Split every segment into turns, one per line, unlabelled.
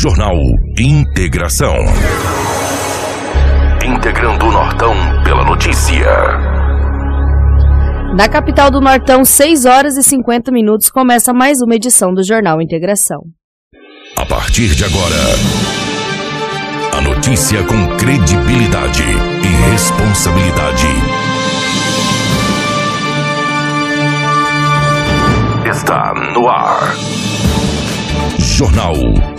Jornal Integração. Integrando o Nortão pela notícia.
Na capital do Nortão, 6 horas e 50 minutos, começa mais uma edição do Jornal Integração.
A partir de agora, a notícia com credibilidade e responsabilidade. Está no ar. Jornal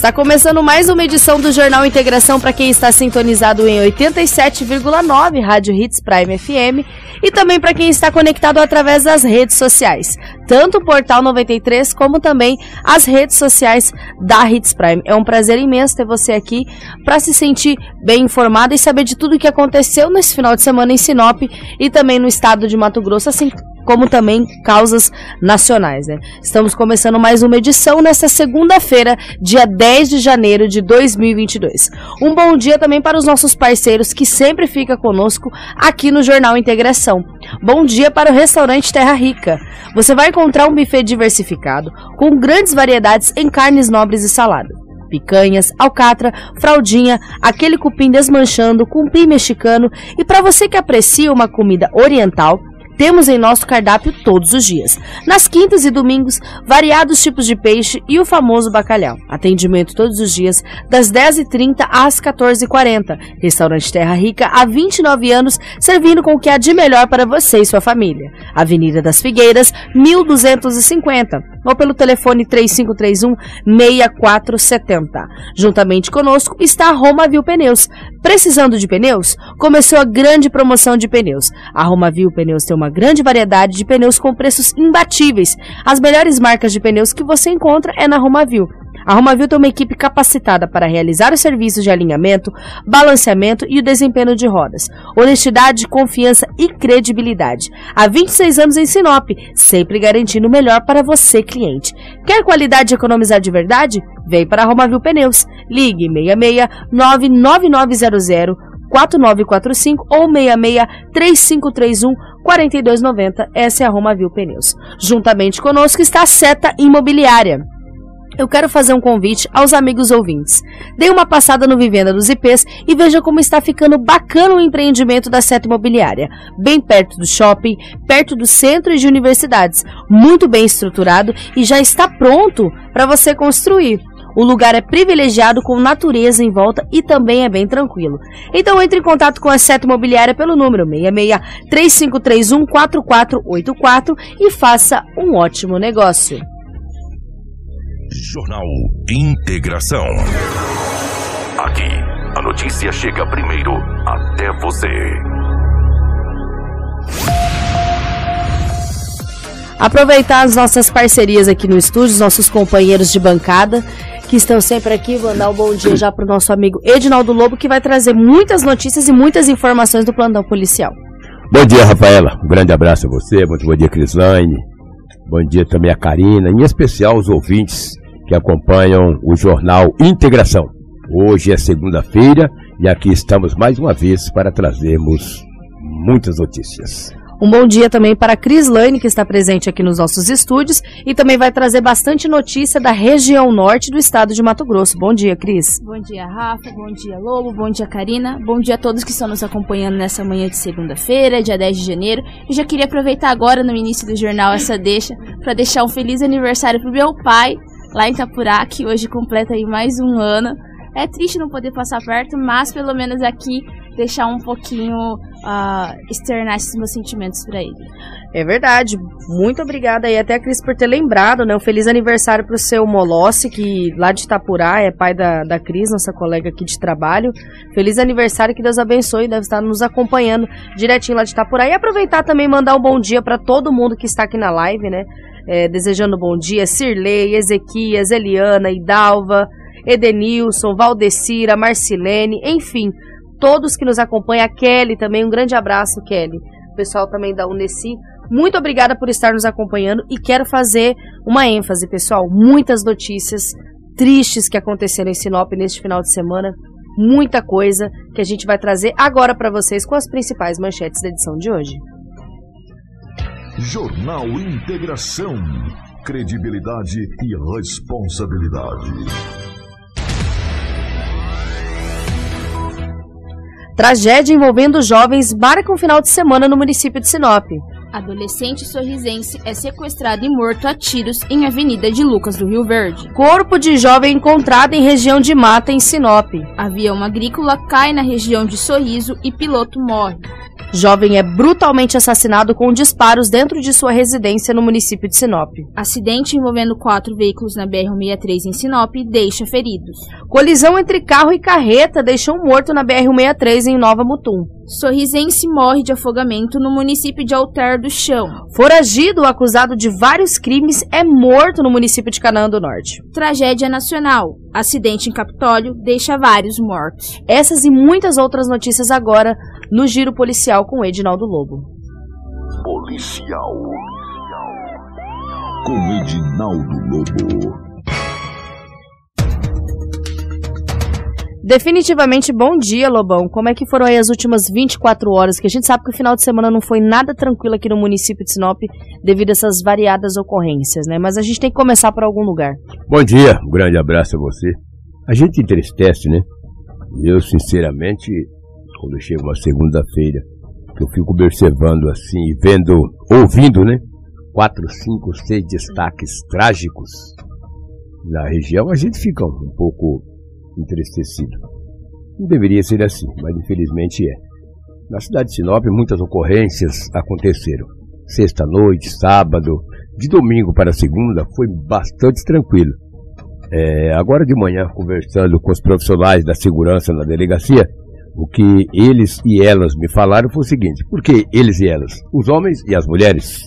Está começando mais uma edição do Jornal Integração para quem está sintonizado em 87,9 Rádio Hits Prime FM e também para quem está conectado através das redes sociais, tanto o Portal 93 como também as redes sociais da Hits Prime. É um prazer imenso ter você aqui para se sentir bem informado e saber de tudo o que aconteceu nesse final de semana em Sinop e também no estado de Mato Grosso, assim como também causas nacionais. Né? Estamos começando mais uma edição nesta segunda-feira, dia 10 de janeiro de 2022. Um bom dia também para os nossos parceiros que sempre ficam conosco aqui no Jornal Integração. Bom dia para o restaurante Terra Rica. Você vai encontrar um buffet diversificado com grandes variedades em carnes nobres e salada picanhas, alcatra, fraldinha, aquele cupim desmanchando, cupim mexicano e para você que aprecia uma comida oriental, temos em nosso cardápio todos os dias. Nas quintas e domingos, variados tipos de peixe e o famoso bacalhau. Atendimento todos os dias, das 10h30 às 14h40. Restaurante Terra Rica, há 29 anos, servindo com o que há de melhor para você e sua família. Avenida das Figueiras, 1250. Ou pelo telefone 3531 6470. Juntamente conosco está a Roma Viu Pneus. Precisando de pneus? Começou a grande promoção de pneus. A Roma Viu Pneus tem uma grande variedade de pneus com preços imbatíveis. As melhores marcas de pneus que você encontra é na Romavil. A Romavil tem uma equipe capacitada para realizar os serviços de alinhamento, balanceamento e o desempenho de rodas. Honestidade, confiança e credibilidade. Há 26 anos em Sinop, sempre garantindo o melhor para você, cliente. Quer qualidade e economizar de verdade? Vem para a Romavil Pneus. Ligue 66 99900 4945 ou 66 3531 4290. Essa é a Roma Pneus. Juntamente conosco está a Seta Imobiliária. Eu quero fazer um convite aos amigos ouvintes. Dê uma passada no Vivenda dos IPs e veja como está ficando bacana o empreendimento da Seta Imobiliária. Bem perto do shopping, perto do centro e de universidades. Muito bem estruturado e já está pronto para você construir. O lugar é privilegiado com natureza em volta e também é bem tranquilo. Então entre em contato com a Seta Imobiliária pelo número 66 3531 4484 e faça um ótimo negócio.
Jornal Integração. Aqui, a notícia chega primeiro até você.
Aproveitar as nossas parcerias aqui no estúdio, os nossos companheiros de bancada que estão sempre aqui. Mandar um bom dia já para o nosso amigo Edinaldo Lobo, que vai trazer muitas notícias e muitas informações do plantão policial.
Bom dia, Rafaela. Um grande abraço a você. Muito bom dia, Crislaine. Bom dia também a Karina, em especial os ouvintes que acompanham o jornal Integração. Hoje é segunda-feira e aqui estamos mais uma vez para trazermos muitas notícias.
Um bom dia também para a Cris Lane, que está presente aqui nos nossos estúdios e também vai trazer bastante notícia da região norte do estado de Mato Grosso. Bom dia, Cris.
Bom dia, Rafa. Bom dia, Lobo. Bom dia, Karina. Bom dia a todos que estão nos acompanhando nessa manhã de segunda-feira, dia 10 de janeiro. E já queria aproveitar agora, no início do jornal, essa deixa para deixar um feliz aniversário para o meu pai, lá em Itapurá, que hoje completa aí mais um ano. É triste não poder passar perto, mas pelo menos aqui deixar um pouquinho, uh, externar esses meus sentimentos para ele.
É verdade. Muito obrigada aí até a Cris por ter lembrado, né? Um feliz aniversário pro seu Molossi, que lá de Itapurá é pai da, da Cris, nossa colega aqui de trabalho. Feliz aniversário, que Deus abençoe, deve estar nos acompanhando direitinho lá de Itapurá. E aproveitar também mandar um bom dia para todo mundo que está aqui na live, né? É, desejando bom dia, Cirlei, Ezequias, Eliana, Idalva, Edenilson, Valdecira, Marcilene, enfim, todos que nos acompanham, a Kelly também, um grande abraço, Kelly. O pessoal também da Uneci. Muito obrigada por estar nos acompanhando e quero fazer uma ênfase, pessoal. Muitas notícias tristes que aconteceram em Sinop neste final de semana. Muita coisa que a gente vai trazer agora para vocês com as principais manchetes da edição de hoje.
Jornal Integração. Credibilidade e responsabilidade.
Tragédia envolvendo jovens marca um final de semana no município de Sinop.
Adolescente sorrisense é sequestrado e morto a tiros em Avenida de Lucas do Rio Verde.
Corpo de jovem encontrado em região de mata em Sinop.
Avião agrícola cai na região de Sorriso e piloto morre.
Jovem é brutalmente assassinado com disparos dentro de sua residência no município de Sinop.
Acidente envolvendo quatro veículos na BR-163 em Sinop deixa feridos.
Colisão entre carro e carreta deixou um morto na BR-163 em Nova Mutum.
Sorrisense morre de afogamento no município de Alter do Chão.
Foragido acusado de vários crimes é morto no município de Canaã do Norte.
Tragédia nacional. Acidente em Capitólio deixa vários mortos.
Essas e muitas outras notícias agora no Giro Policial com Edinaldo Lobo.
Policial. Com Edinaldo Lobo.
Definitivamente bom dia, Lobão. Como é que foram aí as últimas 24 horas? Que a gente sabe que o final de semana não foi nada tranquilo aqui no município de Sinop devido a essas variadas ocorrências, né? Mas a gente tem que começar por algum lugar.
Bom dia, um grande abraço a você. A gente entristece, né? Eu, sinceramente, quando chega uma segunda-feira, que eu fico observando assim, vendo, ouvindo, né? Quatro, cinco, seis destaques trágicos na região, a gente fica um pouco entristecido. Não deveria ser assim, mas infelizmente é. Na cidade de Sinop, muitas ocorrências aconteceram. Sexta-noite, sábado, de domingo para segunda, foi bastante tranquilo. É, agora de manhã, conversando com os profissionais da segurança na delegacia, o que eles e elas me falaram foi o seguinte: por que eles e elas? Os homens e as mulheres.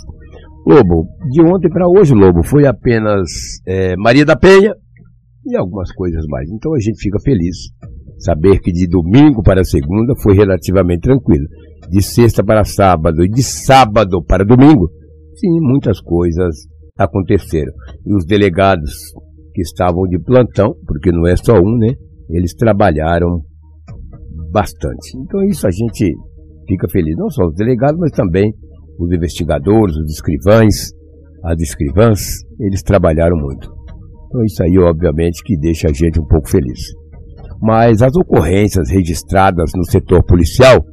Lobo, de ontem para hoje, Lobo, foi apenas é, Maria da Penha, e algumas coisas mais. Então a gente fica feliz saber que de domingo para segunda foi relativamente tranquilo. De sexta para sábado e de sábado para domingo, sim, muitas coisas aconteceram. E os delegados que estavam de plantão, porque não é só um, né? Eles trabalharam bastante. Então isso a gente fica feliz, não só os delegados, mas também os investigadores, os escrivães, as escrivãs, eles trabalharam muito. Então isso aí, obviamente, que deixa a gente um pouco feliz. Mas as ocorrências registradas no setor policial,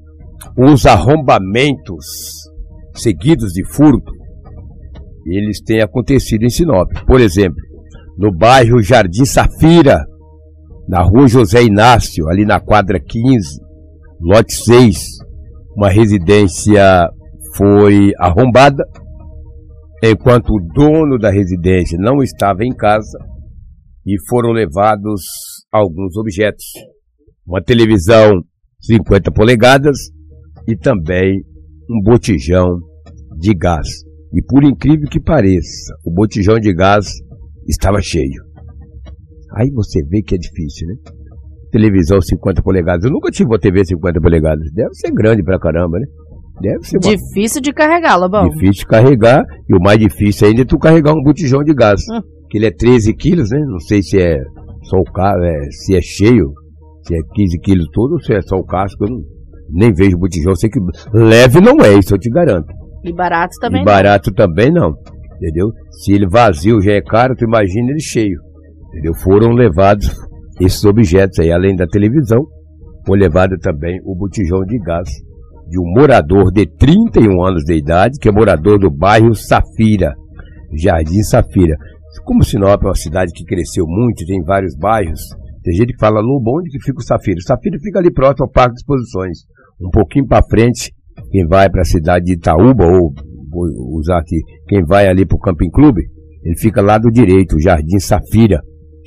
os arrombamentos seguidos de furto, eles têm acontecido em Sinop. Por exemplo, no bairro Jardim Safira, na rua José Inácio, ali na quadra 15, lote 6, uma residência foi arrombada, enquanto o dono da residência não estava em casa, e foram levados alguns objetos. Uma televisão 50 polegadas e também um botijão de gás. E por incrível que pareça, o botijão de gás estava cheio. Aí você vê que é difícil, né? Televisão 50 polegadas. Eu nunca tive uma TV 50 polegadas. Deve ser grande pra caramba, né?
Deve ser uma... Difícil de carregar, Lobão.
Difícil de carregar. E o mais difícil ainda é tu carregar um botijão de gás. Hum que ele é 13 quilos, né? Não sei se é só o casco, é, se é cheio, se é 15 quilos todo ou se é só o casco, eu não, nem vejo botijão. Sei que leve não é, isso eu te garanto.
E barato também
e barato também não, entendeu? Se ele vazio já é caro, tu imagina ele cheio, entendeu? Foram levados esses objetos aí, além da televisão, foi levado também o botijão de gás de um morador de 31 anos de idade, que é morador do bairro Safira, Jardim Safira. Como Sinop é uma cidade que cresceu muito, tem vários bairros, tem gente que fala Lobo, onde que fica o Safira? O Safira fica ali próximo ao Parque de Exposições. Um pouquinho para frente, quem vai para a cidade de Itaúba, ou vou usar aqui, quem vai ali para o Camping Clube, ele fica lá do direito, o Jardim Safira.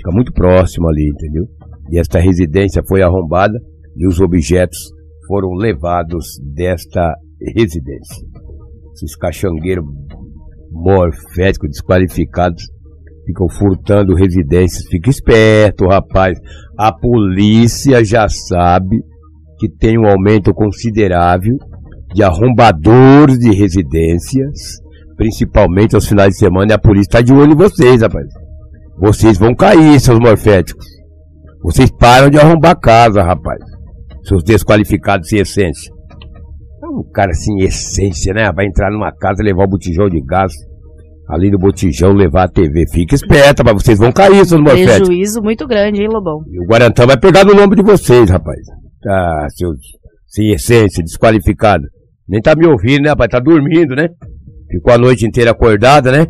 Fica muito próximo ali, entendeu? E esta residência foi arrombada e os objetos foram levados desta residência. Esses caixangueiros morféticos desqualificados ficam furtando residências. Fica esperto, rapaz. A polícia já sabe que tem um aumento considerável de arrombadores de residências, principalmente aos finais de semana, e a polícia está de olho em vocês, rapaz. Vocês vão cair, seus morféticos. Vocês param de arrombar casa, rapaz. Seus desqualificados sem essência. É um cara sem essência, né? Vai entrar numa casa, levar o botijão de gás ali do botijão levar a TV. Fica esperta, mas vocês vão cair, seus morféticos.
Prejuízo muito grande, hein, Lobão?
E o Guarantã vai pegar no nome de vocês, rapaz. Ah, seus sem essência, desqualificado. Nem tá me ouvindo, né, rapaz? Tá dormindo, né? Ficou a noite inteira acordada, né?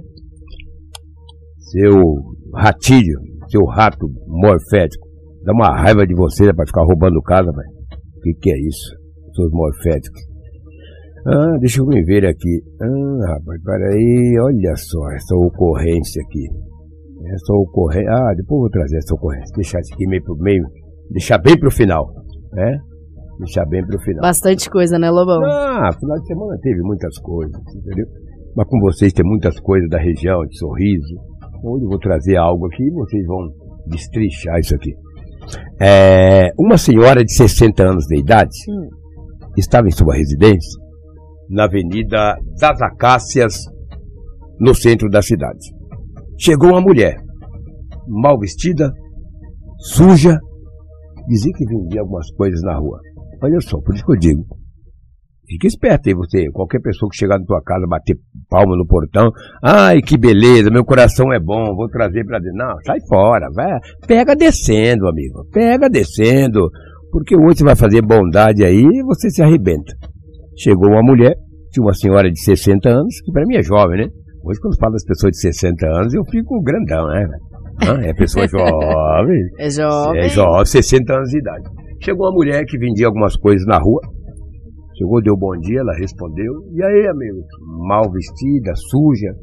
Seu ratilho, seu rato morfético. Dá uma raiva de você, né, pra ficar roubando casa, velho. O que, que é isso? Seus morféticos. Ah, deixa eu ver aqui. Ah, rapaz, peraí, olha só essa ocorrência aqui. Essa ocorrência. Ah, depois eu vou trazer essa ocorrência. Deixar isso aqui meio pro meio. Deixar bem pro final, né? Deixar bem pro final.
Bastante coisa, né, Lobão?
Ah, final de semana teve muitas coisas, entendeu? Mas com vocês tem muitas coisas da região, de sorriso. Eu vou trazer algo aqui vocês vão destrichar isso aqui. É, uma senhora de 60 anos de idade
Hum.
estava em sua residência na Avenida das Acácias, no centro da cidade. Chegou uma mulher, mal vestida, suja, dizia que vendia algumas coisas na rua. Olha só, por isso que eu digo. Fica esperto aí você, qualquer pessoa que chegar na tua casa, bater palma no portão, ai que beleza, meu coração é bom, vou trazer pra dentro. Não, sai fora, vai, pega descendo, amigo, pega descendo, porque hoje você vai fazer bondade aí e você se arrebenta. Chegou uma mulher, tinha uma senhora de 60 anos, que para mim é jovem, né? Hoje quando falo das pessoas de 60 anos, eu fico grandão, né? Hã? É pessoa jovem.
É jovem.
É jovem, 60 anos de idade. Chegou uma mulher que vendia algumas coisas na rua. Chegou, deu bom dia, ela respondeu. E aí, amigo? Mal vestida, suja.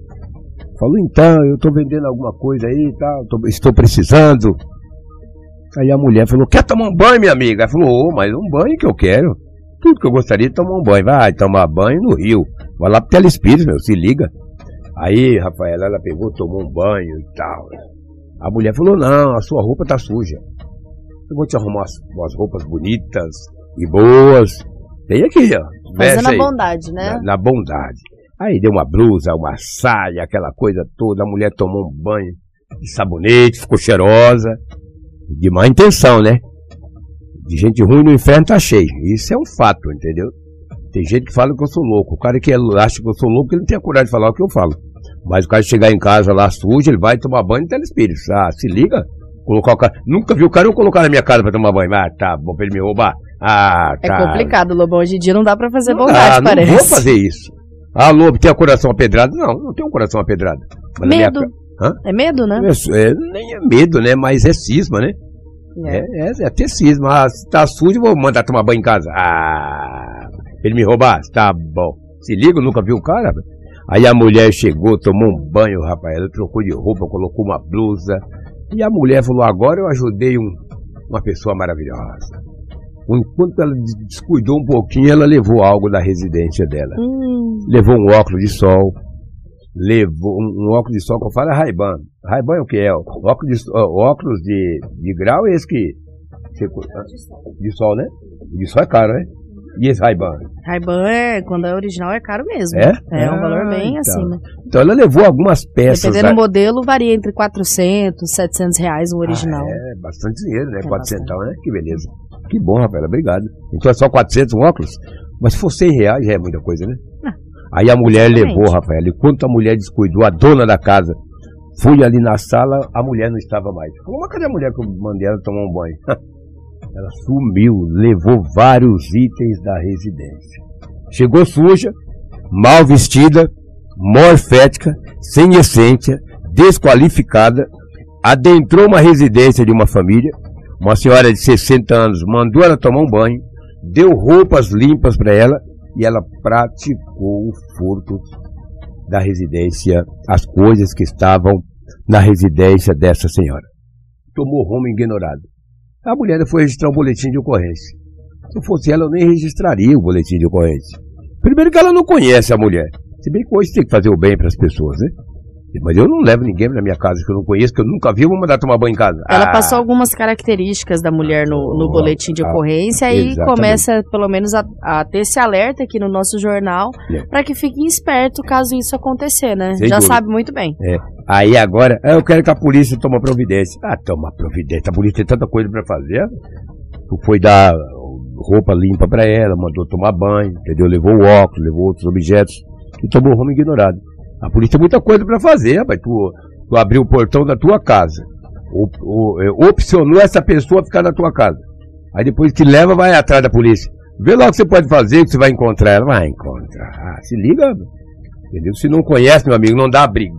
Falou, então, eu estou vendendo alguma coisa aí e tal, estou precisando. Aí a mulher falou, quer tomar um banho, minha amiga? Ela falou, ô, mas um banho que eu quero. Tudo que eu gostaria de tomar um banho. Vai tomar banho no rio. Vai lá pro Telespírito, meu, se liga. Aí, Rafaela, ela pegou, tomou um banho e tal. A mulher falou, não, a sua roupa tá suja. Eu vou te arrumar umas roupas bonitas e boas. Tem aqui, ó.
Fazendo a bondade, né?
Na, na bondade. Aí deu uma blusa, uma saia, aquela coisa toda. A mulher tomou um banho de sabonete, ficou cheirosa. De má intenção, né? De gente ruim no inferno tá cheio. Isso é um fato, entendeu? Tem gente que fala que eu sou louco. O cara que é- acha que eu sou louco, ele não tem a coragem de falar o que eu falo. Mas o cara chegar em casa lá sujo, ele vai tomar banho no telespírito. Ah, se liga. Colocar o cara. Nunca vi o cara eu colocar na minha casa pra tomar banho. Ah, tá bom, pra ele me roubar. Ah,
É
tá.
complicado, Lobão. Hoje em dia não dá pra fazer bondade,
dá,
parece.
Não vou fazer isso. Ah, Lobo, tem o coração apedrado? Não, não tenho um coração apedrado. Mas minha
Medo.
Hã?
É medo, né?
É, é, nem é medo, né? Mas é cisma, né?
É.
É, é, é até cisma. Ah, se tá sujo, vou mandar tomar banho em casa. Ah, ele me roubar? Tá bom. Se liga, nunca viu o cara? Aí a mulher chegou, tomou um banho, rapaz. Ela trocou de roupa, colocou uma blusa. E a mulher falou: agora eu ajudei um- uma pessoa maravilhosa. Enquanto ela des- descuidou um pouquinho, ela levou algo da residência dela.
Hum,
Levou um óculos de sol. Levou um, óculos de sol que eu falo é Ray-Ban. Ray-Ban é o que é? O óculos de, óculos de, de grau é esse que. você de sol, né? De sol é caro, né? E esse Ray-Ban?
Ray-Ban é, quando é original é caro mesmo.
É?
É um
Ah,
valor bem
então.
acima.
Então ela levou algumas peças.
Dependendo do modelo, varia entre 400, 700 reais o original.
Ah, é, bastante dinheiro, né?
É
400, né? Que beleza. Que bom, Rafaela, obrigado. Então é só 400 um óculos? Mas se for 100 reais já é muita coisa, né? Aí a mulher
exatamente.
levou, Rafaela, enquanto a mulher descuidou, a dona da casa, fui ali na sala, a mulher não estava mais. Falou, mas cadê a mulher que eu mandei ela tomar um banho? ela sumiu, levou vários itens da residência. Chegou suja, mal vestida, morfética, sem essência, desqualificada, adentrou uma residência de uma família, uma senhora de 60 anos mandou ela tomar um banho, deu roupas limpas para ela e ela praticou o furto da residência, as coisas que estavam na residência dessa senhora. Tomou rumo ignorado. A mulher foi registrar um boletim de ocorrência. Se fosse ela, eu nem registraria o boletim de ocorrência. Primeiro que ela não conhece a mulher. Se bem que hoje tem que fazer o bem para as pessoas, né? Mas eu não levo ninguém na minha casa que eu não conheço, que eu nunca vi, eu vou mandar tomar banho em casa.
Ela ah. passou algumas características da mulher no, no boletim de ah, ocorrência e começa, pelo menos, a, a, ter esse alerta aqui no nosso jornal é. para que fiquem esperto caso isso acontecer, né? Sem Já dúvida. sabe muito bem.
É. Aí agora, ah, eu quero que a polícia tome providência. Ah, toma providência. A polícia tem tanta coisa para fazer. Foi dar roupa limpa para ela, mandou tomar banho, entendeu? Levou o óculos, levou outros objetos e tomou rumo ignorado. A polícia tem muita coisa para fazer, rapaz. Tu, tu abriu o portão da tua casa, op, é, opcionou essa pessoa ficar na tua casa. Aí depois que leva, vai atrás da polícia. Vê lá o que você pode fazer, que você vai encontrar ela. Vai encontrar. Ah, se liga, entendeu? Se não conhece, meu amigo, não dá abrigo.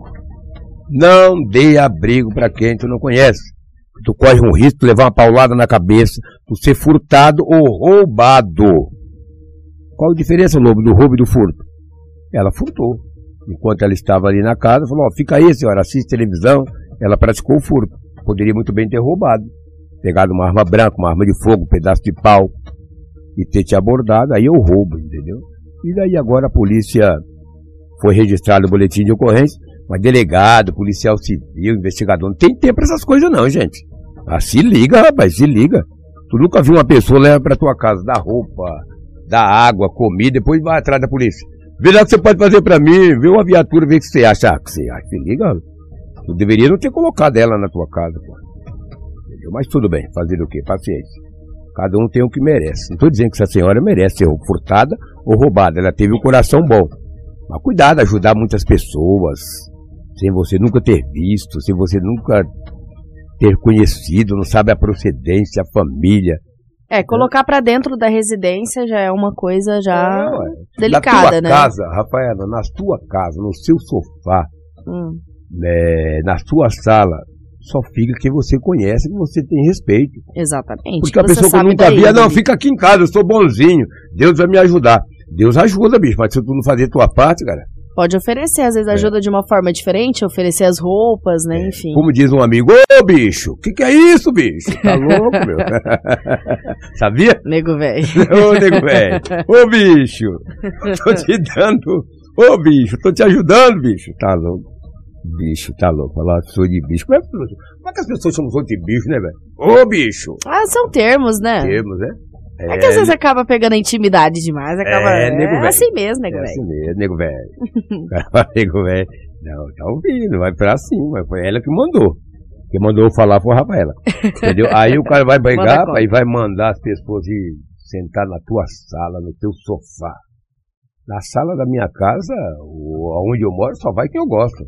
Não dê abrigo para quem tu não conhece. Tu corre um risco de levar uma paulada na cabeça, tu ser furtado ou roubado. Qual a diferença, Lobo, do roubo e do furto? Ela furtou. Enquanto ela estava ali na casa, falou: ó, fica aí, senhora, assiste televisão. Ela praticou o furto. Poderia muito bem ter roubado. Pegado uma arma branca, uma arma de fogo, um pedaço de pau e ter te abordado. Aí eu roubo, entendeu? E daí agora a polícia foi registrado o boletim de ocorrência. Mas delegado, policial civil, investigador, não tem tempo para essas coisas não, gente. Ah, se liga, rapaz, se liga. Tu nunca viu uma pessoa levar pra tua casa, dar roupa, dar água, comida, depois vai atrás da polícia. Vê lá o que você pode fazer pra mim, vê uma viatura, vê o que você acha. Ah, você acha, se liga. Tu deveria não ter colocado ela na tua casa, pô. Mas tudo bem, fazer o quê? Paciência. Cada um tem o que merece. Não estou dizendo que essa senhora merece ser furtada ou roubada. Ela teve um coração bom. Mas cuidado, ajudar muitas pessoas, sem você nunca ter visto, sem você nunca ter conhecido, não sabe a procedência, a família.
É, colocar para dentro da residência já é uma coisa já é, delicada,
na tua
né?
casa, Rafaela, na tua casa, no seu sofá, hum. né, na sua sala, só fica quem você conhece, que você tem respeito.
Exatamente.
Porque a pessoa que nunca via, não, fica aqui em casa, eu sou bonzinho, Deus vai me ajudar. Deus ajuda, bicho, mas se tu não fazer a tua parte, cara,
Pode oferecer, às vezes é. ajuda é. de uma forma diferente, oferecer as roupas, né? É. Enfim.
Como diz um amigo, ô bicho, o que, que é isso, bicho? Tá louco, meu? Sabia?
Nego velho.
Ô, nego velho. Ô, bicho, tô te dando. Ô, bicho, tô te ajudando, bicho. Tá louco. Bicho, tá louco. Falar sou de bicho. Como é, como é que as pessoas chamam de bicho, né, velho? Ô, bicho.
Ah, são termos, né?
Termos, né?
É, é que às vezes acaba pegando intimidade demais, acaba. É, nego é assim mesmo, nego
é
velho.
É assim mesmo, nego velho. nego velho. Não, tá ouvindo, vai pra cima. Foi ela que mandou. Quem mandou falar foi a Rafaela. Entendeu? Aí o cara vai brigar e vai mandar as pessoas ir sentar na tua sala, no teu sofá. Na sala da minha casa, onde eu moro, só vai quem eu gosto.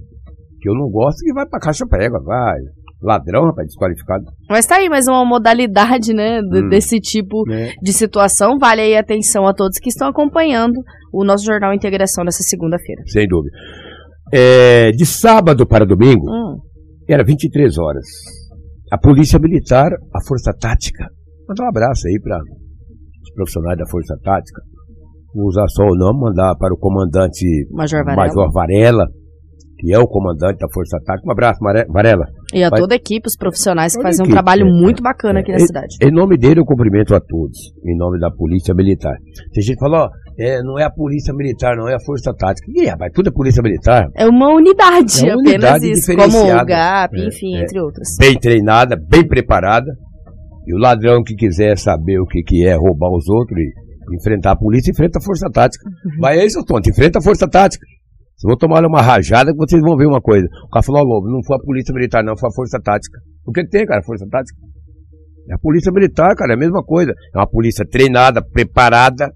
Que eu não gosto, que vai pra caixa prega, vai. Ladrão, rapaz, desqualificado.
Mas tá aí mais uma modalidade, né, hum. desse tipo é. de situação. Vale aí atenção a todos que estão acompanhando o nosso Jornal Integração nessa segunda-feira.
Sem dúvida. É, de sábado para domingo, hum. era 23 horas. A Polícia Militar, a Força Tática, mandar um abraço aí para os profissionais da Força Tática. Vou usar só o nome, mandar para o comandante
Major Varela.
Major Varela que é o comandante da Força Tática. Um abraço, Varela.
E a toda a equipe, os profissionais que fazem equipe, um trabalho é, muito bacana é, aqui na
em,
cidade.
Em nome dele, eu cumprimento a todos, em nome da Polícia Militar. Tem gente que fala, ó, é, não é a Polícia Militar, não é a Força Tática. E é, tudo é Polícia Militar.
É uma unidade, é uma unidade apenas isso, como o GAP, é, enfim, entre outras.
Bem treinada, bem preparada. E o ladrão que quiser saber o que, que é roubar os outros e enfrentar a polícia, enfrenta a Força Tática. Uhum. Vai aí, seu tonto, enfrenta a Força Tática. Vou tomar uma rajada que vocês vão ver uma coisa. O cara falou, Lobo, não foi a polícia militar, não, foi a força tática. O que, que tem, cara, força tática? É a polícia militar, cara, é a mesma coisa. É uma polícia treinada, preparada,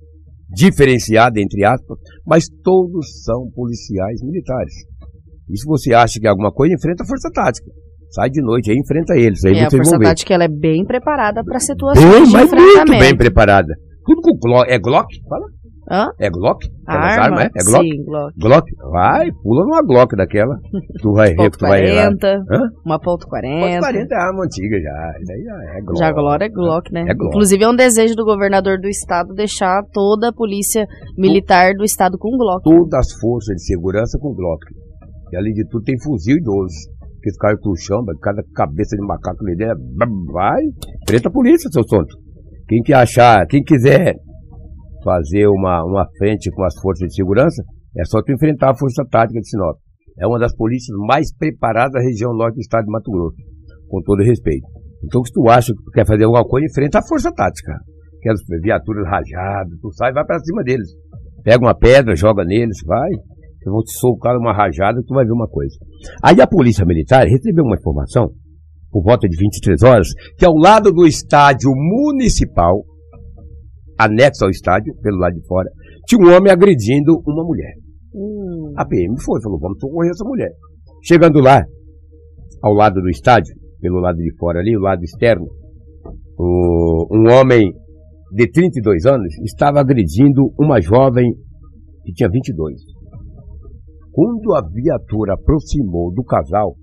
diferenciada, entre aspas, mas todos são policiais militares. E se você acha que é alguma coisa, enfrenta a força tática. Sai de noite aí, enfrenta eles. Aí é, vocês a força tática
ela é bem preparada para situações
bem,
de
mas muito bem preparada. Tudo com Glock. É Glock? Fala. Hã? É Glock?
Arma? arma, é?
é Glock?
Sim, Glock.
Glock? Vai, pula numa Glock daquela. Tu vai que tu vai
40, Uma ponto 40. Ponto
40 é arma antiga já. Daí já é Glock.
Já agora é Glock, né?
É Glock.
Inclusive é um desejo do governador do estado deixar toda a polícia militar do estado com Glock.
Todas as forças de segurança com Glock. E além de tudo tem fuzil e 12. Que esse cartuchão, cada cabeça de macaco ali dentro, vai, preta a polícia, seu sonto. Quem que achar, quem quiser fazer uma, uma frente com as forças de segurança, é só tu enfrentar a força tática de Sinop. é uma das polícias mais preparadas da região norte do estado de Mato Grosso, com todo respeito. Então, se tu acha que tu quer fazer alguma coisa, enfrenta a força tática. Aquelas viaturas rajadas, tu sai e vai para cima deles. Pega uma pedra, joga neles, vai. Eu vou te socar uma rajada, tu vai ver uma coisa. Aí a polícia militar recebeu uma informação, por volta de 23 horas, que ao lado do estádio municipal, anexo ao estádio, pelo lado de fora, tinha um homem agredindo uma mulher. Hum. A PM foi, falou, vamos socorrer essa mulher. Chegando lá, ao lado do estádio, pelo lado de fora ali, o lado externo, o, um homem de 32 anos estava agredindo uma jovem que tinha 22. Quando a viatura aproximou do casal,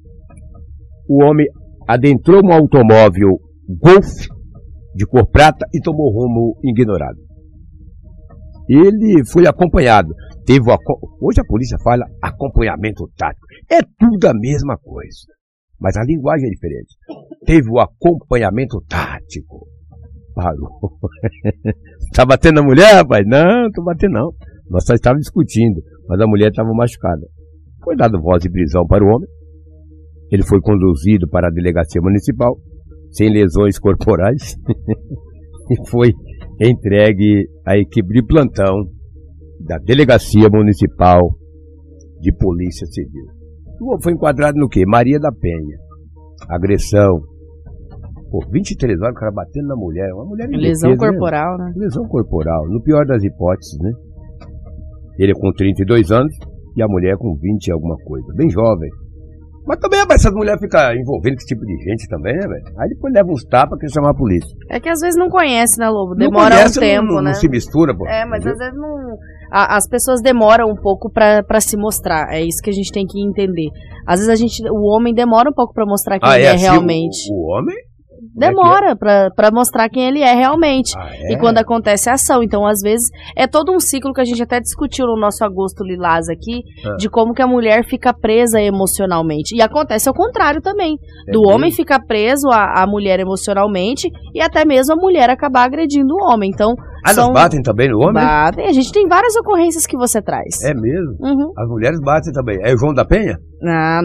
o homem adentrou um automóvel Golf de cor prata e tomou rumo ignorado. Ele foi acompanhado. Teve o, hoje a polícia fala acompanhamento tático. É tudo a mesma coisa. Mas a linguagem é diferente. Teve o acompanhamento tático. Parou. tá batendo a mulher, rapaz? Não, tô batendo não. Nós só estávamos discutindo, mas a mulher estava machucada. Foi dado voz de prisão para o homem. Ele foi conduzido para a delegacia municipal, sem lesões corporais, e foi entregue à equipe de plantão da Delegacia Municipal de Polícia Civil. Foi enquadrado no quê? Maria da Penha. Agressão. Pô, 23 horas o cara batendo na mulher. Uma mulher
Lesão defesa, corporal, né?
né? Lesão corporal. No pior das hipóteses, né? Ele é com 32 anos e a mulher com 20 e alguma coisa. Bem jovem. Mas também, essas mulheres ficam envolvendo esse tipo de gente também, né, velho? Aí depois leva uns tapas que chamar a polícia.
É que às vezes não conhece, né, Lobo? Demora conhece, um tempo,
não,
né?
Não se mistura, pô.
É, mas entendeu? às vezes não. A, as pessoas demoram um pouco pra, pra se mostrar. É isso que a gente tem que entender. Às vezes a gente. O homem demora um pouco pra mostrar quem ah, é, é assim, realmente.
O, o homem?
É Demora é pra, pra mostrar quem ele é realmente. Ah, é? E quando acontece a ação. Então, às vezes, é todo um ciclo que a gente até discutiu no nosso agosto lilás aqui, ah. de como que a mulher fica presa emocionalmente. E acontece ao contrário também. É do homem ficar preso à, à mulher emocionalmente e até mesmo a mulher acabar agredindo o homem. Então,
ah, são... elas batem também no homem?
Batem. A gente tem várias ocorrências que você traz.
É mesmo? Uhum. As mulheres batem também. É o João da Penha?
Ah,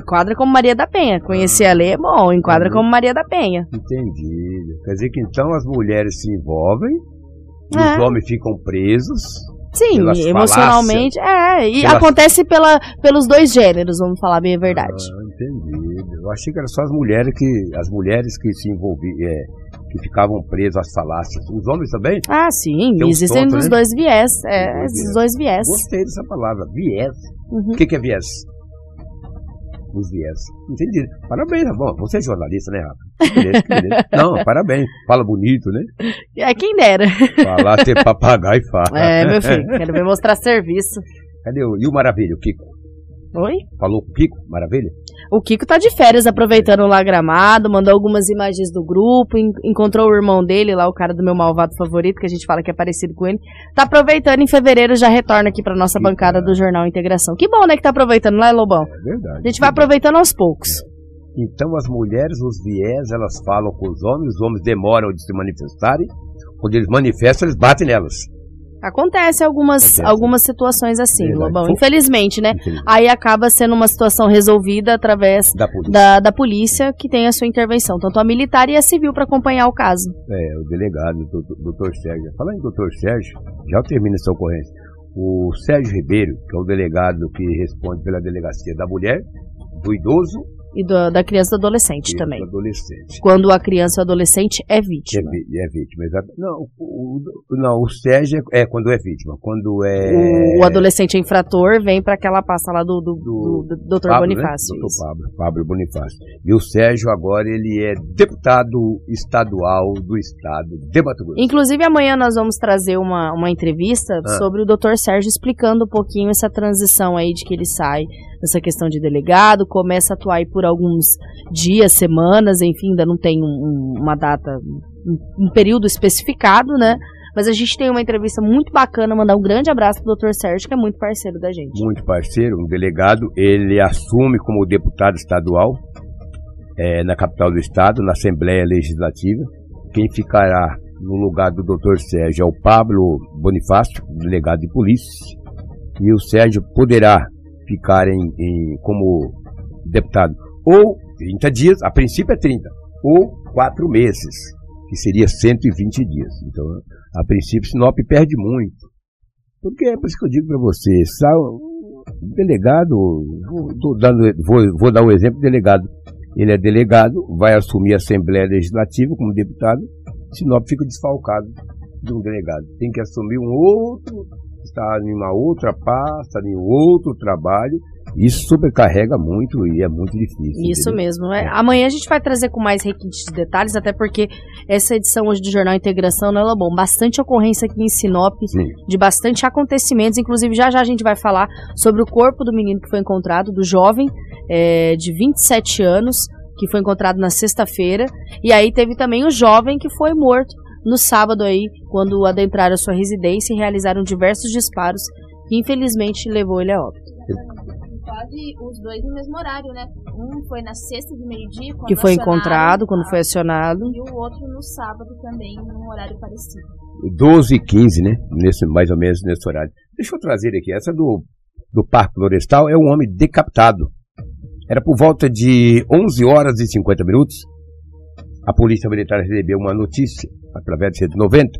enquadra como Maria da Penha. Conhecer a lei é bom, enquadra como Maria da Penha.
Entendi. Quer dizer que então as mulheres se envolvem, é. os homens ficam presos.
Sim, emocionalmente. É, e pelas... acontece pela, pelos dois gêneros, vamos falar bem a verdade.
Ah, entendi. Eu achei que eram só as mulheres que. As mulheres que se envolviam. É, que ficavam presas às falácias. Os homens também?
Ah, sim. Existem tontos, os né? dois viés. É, esses dois viés.
Gostei dessa palavra, viés. Uhum. O que, que é viés? Os viés. Entendi. Parabéns, bom, você é jornalista, né, Rafa? Não, parabéns. Fala bonito, né?
É quem dera.
Falar, ter papagaio e fala.
É, meu filho, quero ver mostrar serviço.
Cadê o. E o Maravilha, o Kiko?
Oi?
Falou com o Kiko? Maravilha?
O Kiko tá de férias aproveitando lá gramado, mandou algumas imagens do grupo, encontrou o irmão dele lá, o cara do meu malvado favorito, que a gente fala que é parecido com ele. Tá aproveitando em fevereiro, já retorna aqui pra nossa que bancada cara. do Jornal Integração. Que bom, né, que tá aproveitando lá, Lobão? É verdade. A gente vai aproveitando aos poucos.
Então as mulheres, os viés, elas falam com os homens, os homens demoram de se manifestarem. Quando eles manifestam, eles batem nelas.
Acontece algumas, Acontece. algumas situações assim, Verdade. Lobão. Infelizmente, né? Infelizmente. Aí acaba sendo uma situação resolvida através da polícia. Da, da polícia. que tem a sua intervenção, tanto a militar e a civil, para acompanhar o caso.
É, o delegado, o doutor Sérgio. Falando em doutor Sérgio, já termina essa ocorrência. O Sérgio Ribeiro, que é o delegado que responde pela delegacia da mulher, do idoso
e do, da criança e do adolescente e também.
Adolescente.
Quando a criança ou adolescente é vítima.
É, é vítima, exato. Não o, não, o Sérgio é, é, quando é vítima. Quando é.
O, o adolescente é infrator vem para aquela pasta lá do, do, do, do, do Dr. Pablo, né? Bonifácio.
Né? Dr. Pablo, Pablo Bonifácio. E o Sérgio agora ele é deputado estadual do estado de Mato Grosso.
Inclusive amanhã nós vamos trazer uma, uma entrevista ah. sobre o Dr. Sérgio explicando um pouquinho essa transição aí de que ele sai nessa questão de delegado, começa a atuar aí por alguns dias, semanas, enfim, ainda não tem um, uma data, um, um, período especificado, né? Mas a gente tem uma entrevista muito bacana, mandar um grande abraço pro Dr. Sérgio, que é muito parceiro da gente.
Muito parceiro, um delegado, ele assume como deputado estadual é, na capital do estado, na Assembleia Legislativa. Quem ficará no lugar do Dr. Sérgio é o Pablo Bonifácio, delegado de polícia. E o Sérgio poderá ficarem em, como deputado. Ou 30 dias, a princípio é 30, ou 4 meses, que seria 120 dias. Então, a princípio, Sinop perde muito. Porque é por isso que eu digo para você, o delegado, vou, dando, vou, vou dar um exemplo, delegado. Ele é delegado, vai assumir a Assembleia Legislativa como deputado, Sinop fica desfalcado de um delegado. Tem que assumir um outro, está em uma outra pasta, em outro trabalho, isso sobrecarrega muito e é muito difícil.
Isso entendeu? mesmo. É. Amanhã a gente vai trazer com mais requintes de detalhes, até porque essa edição hoje do Jornal Integração, não é bom, bastante ocorrência aqui em Sinop, Sim. de bastante acontecimentos. Inclusive, já já a gente vai falar sobre o corpo do menino que foi encontrado, do jovem é, de 27 anos, que foi encontrado na sexta-feira. E aí teve também o jovem que foi morto no sábado aí, quando adentraram a sua residência e realizaram diversos disparos, que infelizmente levou ele a óbito
quase os dois no mesmo horário, né? Um foi na sexta de meio-dia,
que foi encontrado quando foi acionado,
e o outro no sábado também, num horário parecido.
12 e 15, né? Nesse, mais ou menos nesse horário. Deixa eu trazer aqui, essa do, do Parque Florestal é um homem decapitado. Era por volta de 11 horas e 50 minutos. A Polícia Militar recebeu uma notícia, através de 190,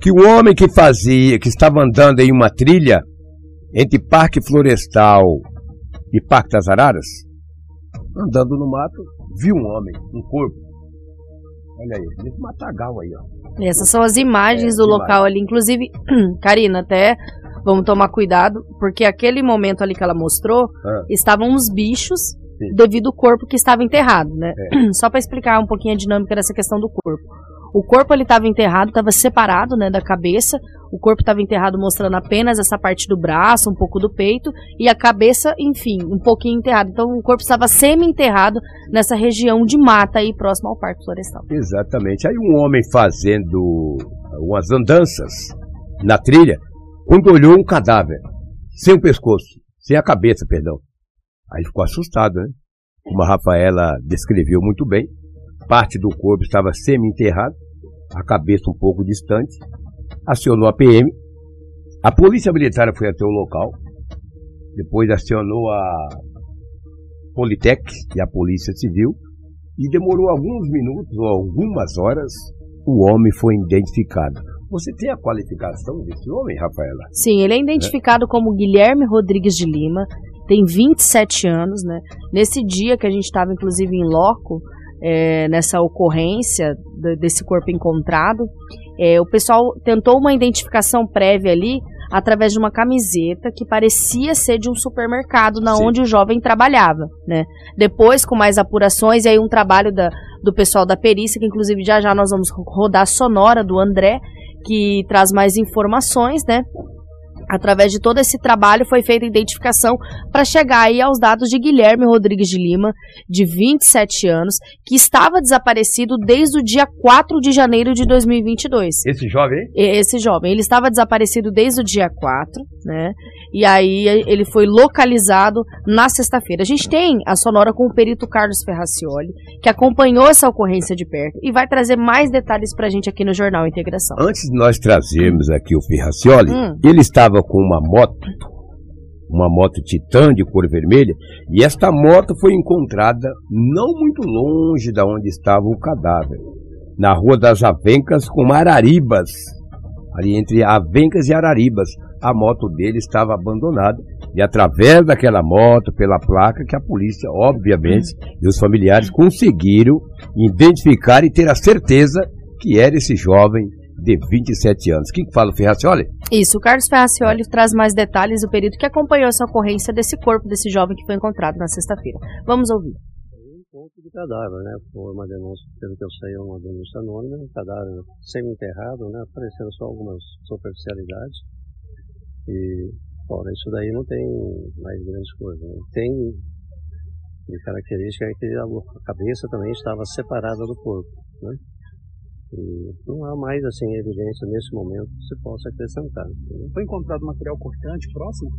que o homem que fazia, que estava andando em uma trilha entre Parque Florestal e Parque das Araras, andando no mato, viu um homem, um corpo. Olha aí, nesse matagal aí, ó.
Essas são as imagens é, do local ali. Inclusive, Karina, até vamos tomar cuidado, porque aquele momento ali que ela mostrou, ah. estavam os bichos Sim. devido ao corpo que estava enterrado, né? É. Só para explicar um pouquinho a dinâmica dessa questão do corpo. O corpo ele estava enterrado, estava separado, né, da cabeça. O corpo estava enterrado mostrando apenas essa parte do braço, um pouco do peito e a cabeça, enfim, um pouquinho enterrado. Então o corpo estava semi-enterrado nessa região de mata aí próximo ao Parque Florestal.
Exatamente. Aí um homem fazendo umas andanças na trilha, quando olhou um cadáver, sem o pescoço, sem a cabeça, perdão. Aí ficou assustado, né? Como a Rafaela descreveu muito bem, parte do corpo estava semi-enterrado, a cabeça um pouco distante, acionou a PM, a polícia militar foi até o local, depois acionou a Politec e a polícia civil, e demorou alguns minutos ou algumas horas, o homem foi identificado. Você tem a qualificação desse homem, Rafaela?
Sim, ele é identificado é? como Guilherme Rodrigues de Lima, tem 27 anos, né? Nesse dia que a gente estava, inclusive, em loco, é, nessa ocorrência desse corpo encontrado, é, o pessoal tentou uma identificação prévia ali através de uma camiseta que parecia ser de um supermercado na Sim. onde o jovem trabalhava, né? Depois, com mais apurações, e aí um trabalho da, do pessoal da perícia, que inclusive já já nós vamos rodar a sonora do André, que traz mais informações, né? Através de todo esse trabalho foi feita a identificação para chegar aí aos dados de Guilherme Rodrigues de Lima, de 27 anos, que estava desaparecido desde o dia 4 de janeiro de 2022.
Esse jovem?
Esse jovem, ele estava desaparecido desde o dia 4, né? E aí ele foi localizado na sexta-feira. A gente tem a sonora com o perito Carlos Ferracioli, que acompanhou essa ocorrência de perto e vai trazer mais detalhes para a gente aqui no Jornal Integração.
Antes de nós trazermos aqui o Ferracioli, hum. ele estava com uma moto, uma moto Titan de cor vermelha, e esta moto foi encontrada não muito longe da onde estava o cadáver, na Rua das Avencas com Araribas, ali entre Avencas e Araribas a moto dele estava abandonada. E através daquela moto, pela placa, que a polícia, obviamente, e os familiares conseguiram identificar e ter a certeza que era esse jovem de 27 anos. Quem fala o Ferracioli?
Isso, o Carlos Ferracioli traz mais detalhes do período que acompanhou essa ocorrência desse corpo desse jovem que foi encontrado na sexta-feira. Vamos ouvir
ponto de cadáver, né? Foi uma denúncia, pelo que eu sei, uma denúncia anônima, um cadáver semi-enterrado, né? Apareceram só algumas superficialidades. E fora isso daí não tem mais grandes coisas. Né? Tem de característica é que a cabeça também estava separada do corpo. Né? E não há mais assim evidência nesse momento que se possa acrescentar.
Foi encontrado material cortante próximo?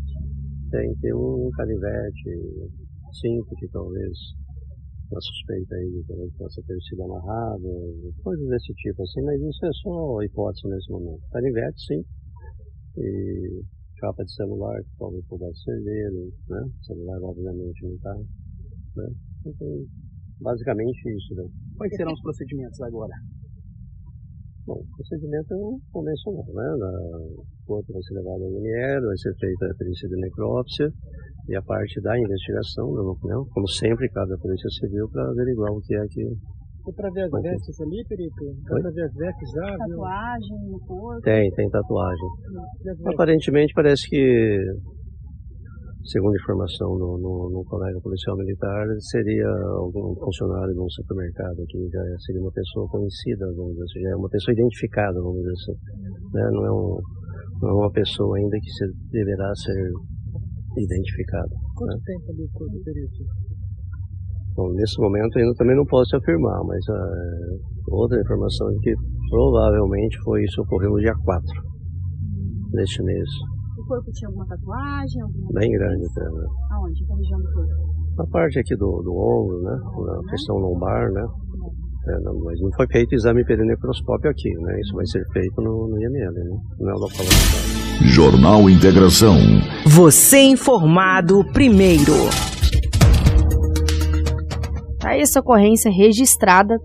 Tem, tem um canivete, cinto que talvez uma suspeita aí de que possa ter sido amarrado, coisas desse tipo assim, mas isso é só hipótese nesse momento. Canivete sim, e capa de celular que pode pudesse servir, né? celular obviamente não está. Né? Então, basicamente isso. Né?
Quais serão os procedimentos agora?
Bom, o procedimento é convencional, né? O corpo vai ser levado ao IML, vai ser feita a perícia de necrópsia e a parte da investigação, né? como sempre, cabe à Polícia Civil para averiguar o que é que
Deu pra ver as vestes ali, Perito? Deu pra ver as vestes já?
Tatuagem no corpo?
Tem, tem tatuagem. Aparentemente parece que, segundo informação no, no, no colega policial militar, seria algum funcionário de um supermercado que já seria uma pessoa conhecida, vamos dizer assim, já é uma pessoa identificada, vamos dizer assim. Né? Não, é um, não é uma pessoa ainda que se, deverá ser identificada.
Quanto
né?
tempo ali o corpo, Perito?
Bom, nesse momento ainda também não posso afirmar, mas uh, outra informação é que provavelmente foi isso ocorreu no dia 4 deste mês.
O corpo tinha alguma tatuagem? Alguma
Bem grande até, né?
Aonde? Qual região do corpo?
Na parte aqui do, do ombro, né? Na questão lombar, né? É, não, mas não foi feito exame perinecroscópio aqui, né? Isso vai ser feito no, no IML, né? Não é local
Jornal Integração.
Você informado primeiro.
Tá essa ocorrência registrada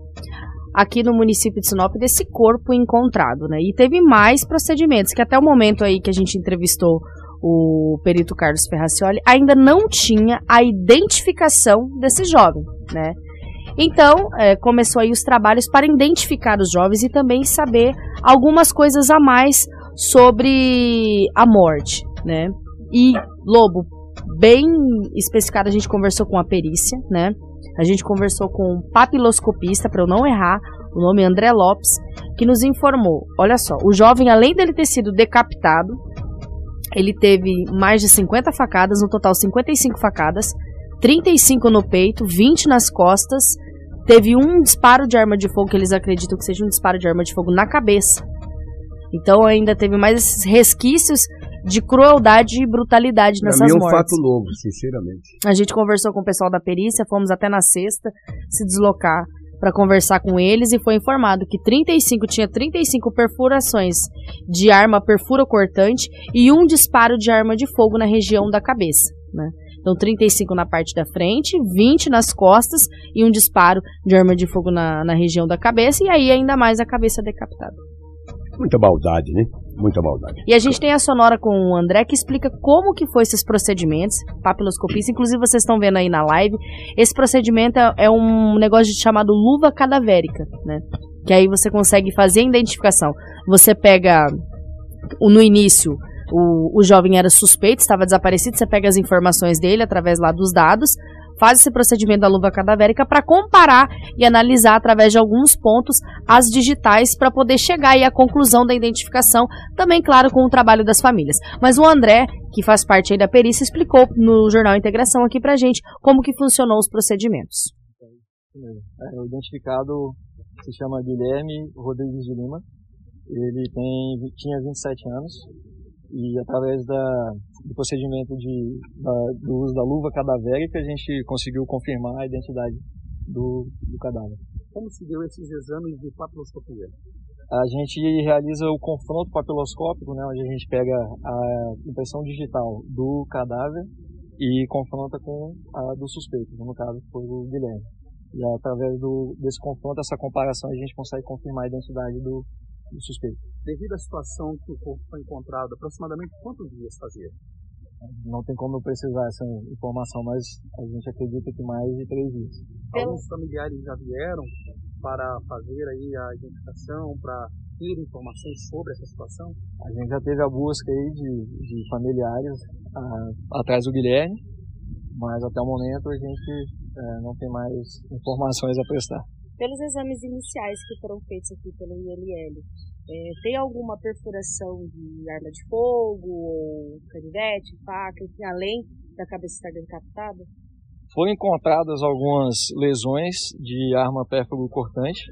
aqui no município de Sinop desse corpo encontrado, né? E teve mais procedimentos que até o momento aí que a gente entrevistou o perito Carlos Ferracioli ainda não tinha a identificação desse jovem, né? Então, é, começou aí os trabalhos para identificar os jovens e também saber algumas coisas a mais sobre a morte, né? E, Lobo, bem especificado, a gente conversou com a perícia, né? A gente conversou com um papiloscopista, para eu não errar, o nome é André Lopes, que nos informou: olha só, o jovem, além dele ter sido decapitado, ele teve mais de 50 facadas, no total 55 facadas, 35 no peito, 20 nas costas, teve um disparo de arma de fogo, que eles acreditam que seja um disparo de arma de fogo na cabeça. Então ainda teve mais esses resquícios de crueldade e brutalidade nessas
mim é um
mortes.
fato novo, sinceramente.
A gente conversou com o pessoal da perícia, fomos até na sexta se deslocar para conversar com eles e foi informado que 35 tinha 35 perfurações de arma perfura cortante e um disparo de arma de fogo na região da cabeça, né? Então 35 na parte da frente, 20 nas costas e um disparo de arma de fogo na, na região da cabeça e aí ainda mais a cabeça decapitada.
Muita maldade, né? Muita maldade.
E a gente tem a sonora com o André que explica como que foi esses procedimentos, papiloscopista, inclusive vocês estão vendo aí na live, esse procedimento é- é um negócio chamado luva cadavérica, né? Que aí você consegue fazer a identificação. Você pega no início o, o jovem era suspeito, estava desaparecido, você pega as informações dele através lá dos dados, faz esse procedimento da luva cadavérica para comparar e analisar através de alguns pontos as digitais para poder chegar aí à conclusão da identificação, também claro com o trabalho das famílias. Mas o André, que faz parte aí da perícia, explicou no jornal Integração aqui pra gente como que funcionou os procedimentos.
É, o identificado se chama Guilherme Rodrigues de Lima. Ele tem, tinha 27 anos e através da, do procedimento de, da- do uso da luva cadavérica a gente conseguiu confirmar a identidade do, do cadáver.
Como se deu esses exames de papiloscopia?
A gente realiza o confronto papiloscópico, né, onde a gente pega a impressão digital do cadáver e confronta com a do suspeito, no caso foi o Guilherme. E através do, desse confronto, essa comparação, a gente consegue confirmar a identidade do, do suspeito.
Devido à situação que o corpo foi encontrado, aproximadamente quantos dias fazia?
Não tem como eu precisar essa informação, mas a gente acredita que mais de três dias.
Alguns familiares já vieram para fazer aí a identificação, para ter informações sobre essa situação?
A gente já teve a busca aí de, de familiares ah, atrás do Guilherme, mas até o momento a gente eh, não tem mais informações a prestar.
Pelos exames iniciais que foram feitos aqui pelo ILL, é, tem alguma perfuração de arma de fogo, ou canivete, faca, enfim, além da cabeça estar decapitada?
Foram encontradas algumas lesões de arma pérfuro cortante,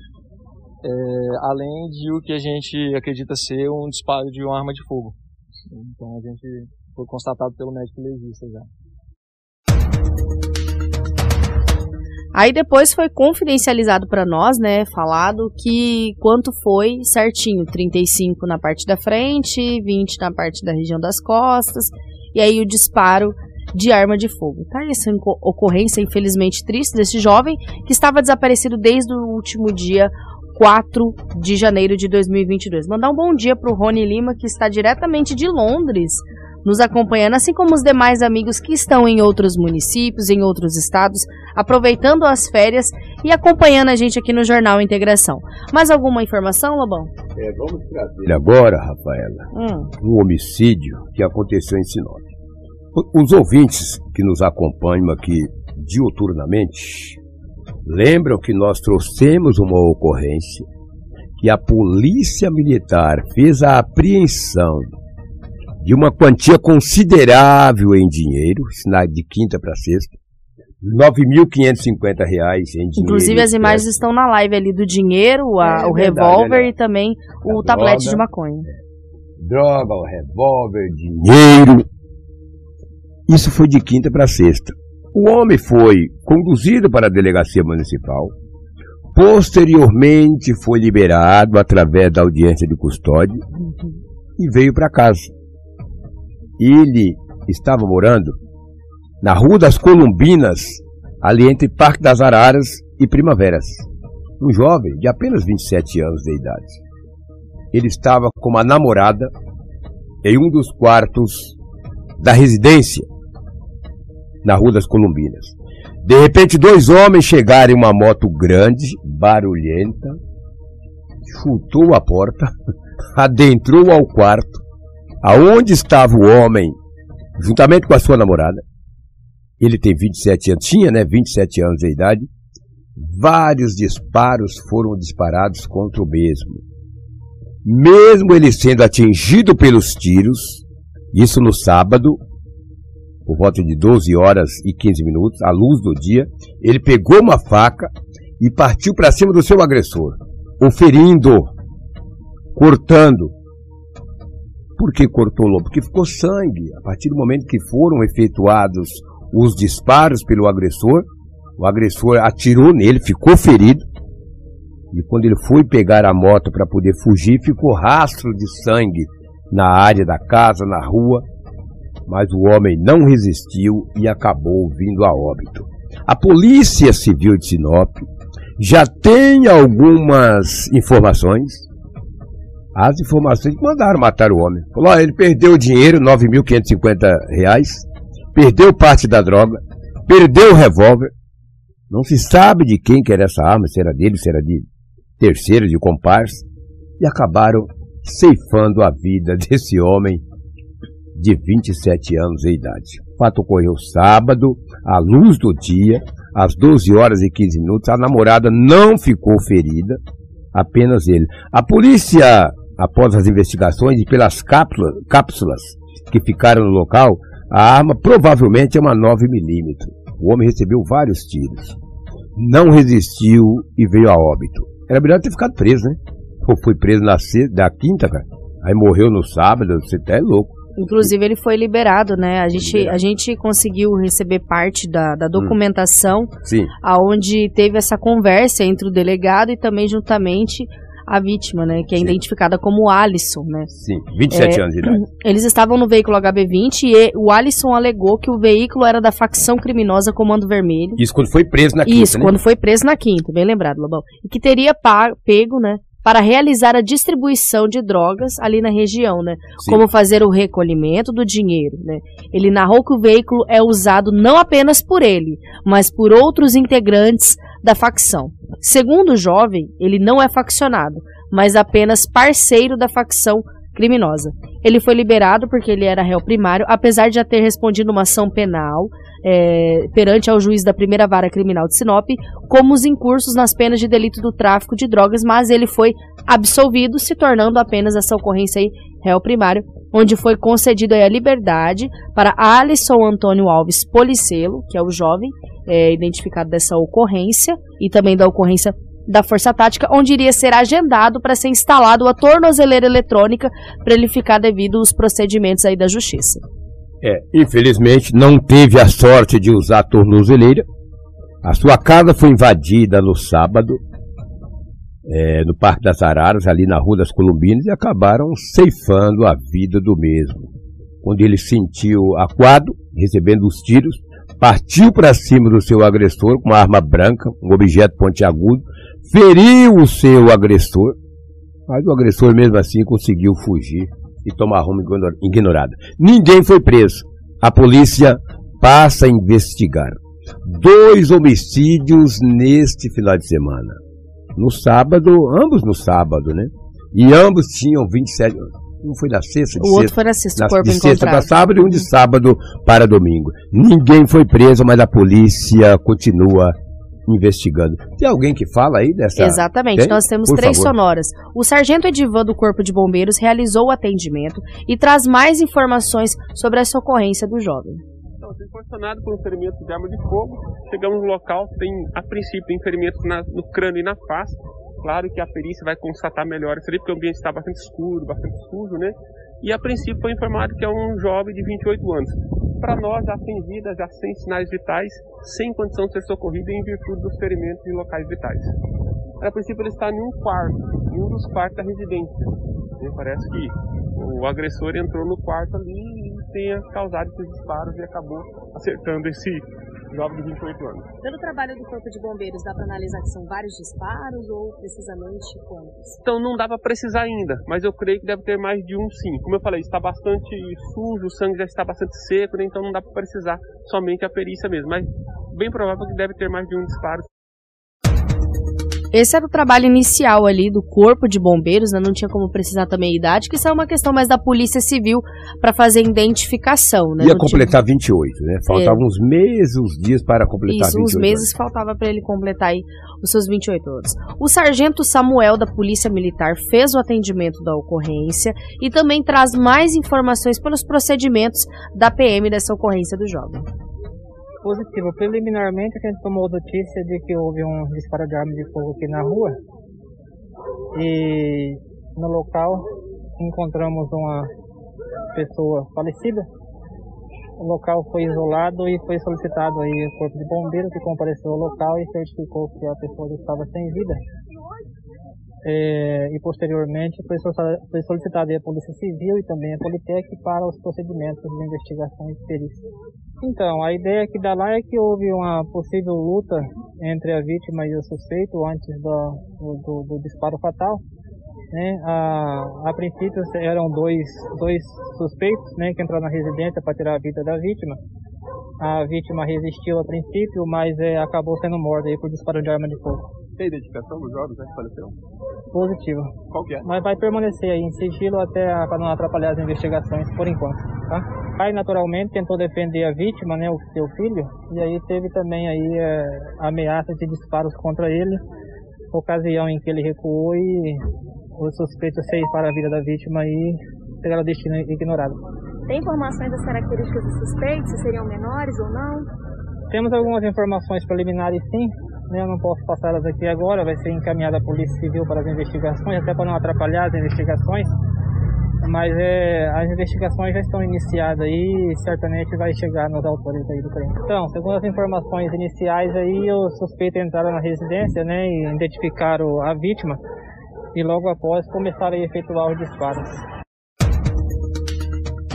eh, além de o que a gente acredita ser um disparo de uma arma de fogo. Então a gente foi constatado pelo médico legista já.
Aí depois foi confidencializado para nós, né, falado que quanto foi certinho, 35 na parte da frente, 20 na parte da região das costas, e aí o disparo de arma de fogo. Tá essa ocorrência infelizmente triste desse jovem que estava desaparecido desde o último dia 4 de janeiro de 2022. Mandar um bom dia para o Rony Lima que está diretamente de Londres nos acompanhando, assim como os demais amigos que estão em outros municípios, em outros estados, aproveitando as férias e acompanhando a gente aqui no Jornal Integração. Mais alguma informação, Lobão?
É, vamos trazer agora, Rafaela, hum. um homicídio que aconteceu em Sinop. Os ouvintes que nos acompanham aqui diuturnamente lembram que nós trouxemos uma ocorrência que a Polícia Militar fez a apreensão de uma quantia considerável em dinheiro, de quinta para sexta, R$ 9.550 em dinheiro.
Inclusive as imagens estão na live ali do dinheiro, a, é, o revólver e também o tablete droga, de maconha.
Droga, o revólver, dinheiro. Isso foi de quinta para sexta. O homem foi conduzido para a delegacia municipal. Posteriormente foi liberado através da audiência de custódia uhum. e veio para casa. Ele estava morando na Rua das Columbinas, ali entre Parque das Araras e Primaveras. Um jovem de apenas 27 anos de idade. Ele estava com uma namorada em um dos quartos da residência na Rua das Columbinas. De repente, dois homens chegaram em uma moto grande, barulhenta, chutou a porta, adentrou ao quarto, aonde estava o homem, juntamente com a sua namorada. Ele tem 27 anos, tinha, né, 27 anos de idade. Vários disparos foram disparados contra o mesmo. Mesmo ele sendo atingido pelos tiros, isso no sábado, por volta de 12 horas e 15 minutos, à luz do dia, ele pegou uma faca e partiu para cima do seu agressor, o ferindo, cortando, por que cortou o Porque ficou sangue. A partir do momento que foram efetuados os disparos pelo agressor, o agressor atirou nele, ficou ferido. E quando ele foi pegar a moto para poder fugir, ficou rastro de sangue na área da casa, na rua. Mas o homem não resistiu e acabou vindo a óbito. A Polícia Civil de Sinop já tem algumas informações as informações que mandaram matar o homem. Falou, ó, ele perdeu o dinheiro, 9.550 reais, perdeu parte da droga, perdeu o revólver, não se sabe de quem que era essa arma, se era dele, se era de terceiro, de comparsa, e acabaram ceifando a vida desse homem de 27 anos de idade. O fato ocorreu sábado, à luz do dia, às 12 horas e 15 minutos. A namorada não ficou ferida, apenas ele. A polícia após as investigações e pelas cápsulas, cápsulas que ficaram no local, a arma provavelmente é uma 9mm. O homem recebeu vários tiros. Não resistiu e veio a óbito. Era melhor ter ficado preso, né? Ou foi preso na, da quinta, cara. Aí morreu no sábado, você até é louco.
Inclusive ele foi liberado, né? A gente, a gente conseguiu receber parte da, da documentação, hum. Aonde teve essa conversa entre o delegado e também juntamente a vítima, né? Que é Sim. identificada como Alisson, né?
Sim, 27 é, anos de idade.
Eles estavam no veículo HB20 e o Alisson alegou que o veículo era da facção criminosa Comando Vermelho.
Isso quando foi preso na quinta,
Isso,
né?
quando foi preso na quinta, bem lembrado, Lobão. E que teria pego, né? Para realizar a distribuição de drogas ali na região, né? Sim. Como fazer o recolhimento do dinheiro, né? Ele narrou que o veículo é usado não apenas por ele, mas por outros integrantes da facção. Segundo o jovem, ele não é faccionado, mas apenas parceiro da facção criminosa. Ele foi liberado porque ele era réu primário, apesar de já ter respondido uma ação penal é, perante ao juiz da primeira vara criminal de Sinop, como os incursos nas penas de delito do tráfico de drogas, mas ele foi absolvido, se tornando apenas essa ocorrência aí réu primário, onde foi concedido a liberdade para Alisson Antônio Alves Policelo, que é o jovem é, identificado dessa ocorrência, e também da ocorrência da Força Tática, onde iria ser agendado para ser instalado a tornozeleira eletrônica para ele ficar devido aos procedimentos aí da Justiça.
É, infelizmente não teve a sorte de usar a tornozeleira. A sua casa foi invadida no sábado, é, no Parque das Araras, ali na Rua das Columbinas, e acabaram ceifando a vida do mesmo. Quando ele sentiu aquado, recebendo os tiros, partiu para cima do seu agressor com uma arma branca, um objeto pontiagudo, feriu o seu agressor, mas o agressor mesmo assim conseguiu fugir e tomar rumo ignorado. Ninguém foi preso. A polícia passa a investigar. Dois homicídios neste final de semana. No sábado, ambos no sábado, né? E ambos tinham 27 anos. Um foi na sexta,
de o outro foi na sexta,
na,
corpo
de sexta para sábado e um de sábado para domingo. Ninguém foi preso, mas a polícia continua investigando. Tem alguém que fala aí dessa?
Exatamente, Tem? nós temos Por três favor. sonoras. O sargento Edivan do Corpo de Bombeiros realizou o atendimento e traz mais informações sobre essa ocorrência do jovem.
Então, fui posicionado por um ferimento de arma de fogo. Chegamos no local, tem a princípio ferimentos na, no crânio e na face. Claro que a perícia vai constatar melhor isso ali, porque o ambiente está bastante escuro, bastante sujo, né? E a princípio foi informado que é um jovem de 28 anos. Para nós, sem vida, já sem sinais vitais, sem condição de ser socorrido em virtude dos ferimentos em locais vitais. A princípio ele está em um quarto, em um dos quartos da residência. E parece que o agressor entrou no quarto ali e tenha causado esses disparos e acabou acertando esse jovem de 28 anos.
Pelo trabalho do Corpo de Bombeiros, dá para analisar que são vários disparos ou precisamente quantos?
Então não dá para precisar ainda, mas eu creio que deve ter mais de um sim. Como eu falei, está bastante sujo, o sangue já está bastante seco, né? então não dá para precisar somente a perícia mesmo, mas bem provável que deve ter mais de um disparo.
Esse era o trabalho inicial ali do corpo de bombeiros, né? não tinha como precisar também a idade, que isso é uma questão mais da polícia civil para fazer identificação. Né?
Ia não completar tinha... 28, né? Faltavam é. uns meses, uns dias para completar
isso, 28. Isso, uns meses anos. faltava para ele completar aí os seus 28 anos. O sargento Samuel da Polícia Militar fez o atendimento da ocorrência e também traz mais informações pelos procedimentos da PM dessa ocorrência do jovem
positivo. Preliminarmente, a gente tomou notícia de que houve um disparo de arma de fogo aqui na rua. E no local encontramos uma pessoa falecida. O local foi isolado e foi solicitado aí o corpo de bombeiro que compareceu ao local e certificou que a pessoa estava sem vida. É, e posteriormente foi solicitada a Polícia Civil e também a Politec para os procedimentos de investigação e perícia. Então, a ideia que dá lá é que houve uma possível luta entre a vítima e o suspeito antes do, do, do disparo fatal. Né? A, a princípio eram dois, dois suspeitos né, que entraram na residência para tirar a vida da vítima. A vítima resistiu a princípio, mas é, acabou sendo morta aí por disparo de arma de fogo.
Tem identificação dos jovens né, que faleceram?
Positiva.
Qual que é?
Mas vai permanecer aí em sigilo até para não atrapalhar as investigações por enquanto, tá? pai naturalmente tentou defender a vítima, né, o seu filho, e aí teve também aí é, ameaças de disparos contra ele, ocasião em que ele recuou e os suspeitos para a vida da vítima e pegaram o destino ignorado.
Tem informações das características dos suspeitos, se seriam menores ou não?
Temos algumas informações preliminares sim, eu não posso passá-las aqui agora, vai ser encaminhada à Polícia Civil para as investigações, até para não atrapalhar as investigações mas é, as investigações já estão iniciadas aí e certamente vai chegar nos autores aí do crime. Então, segundo as informações iniciais aí, os suspeitos entraram na residência, né, e identificaram a vítima e logo após começaram a efetuar os disparos.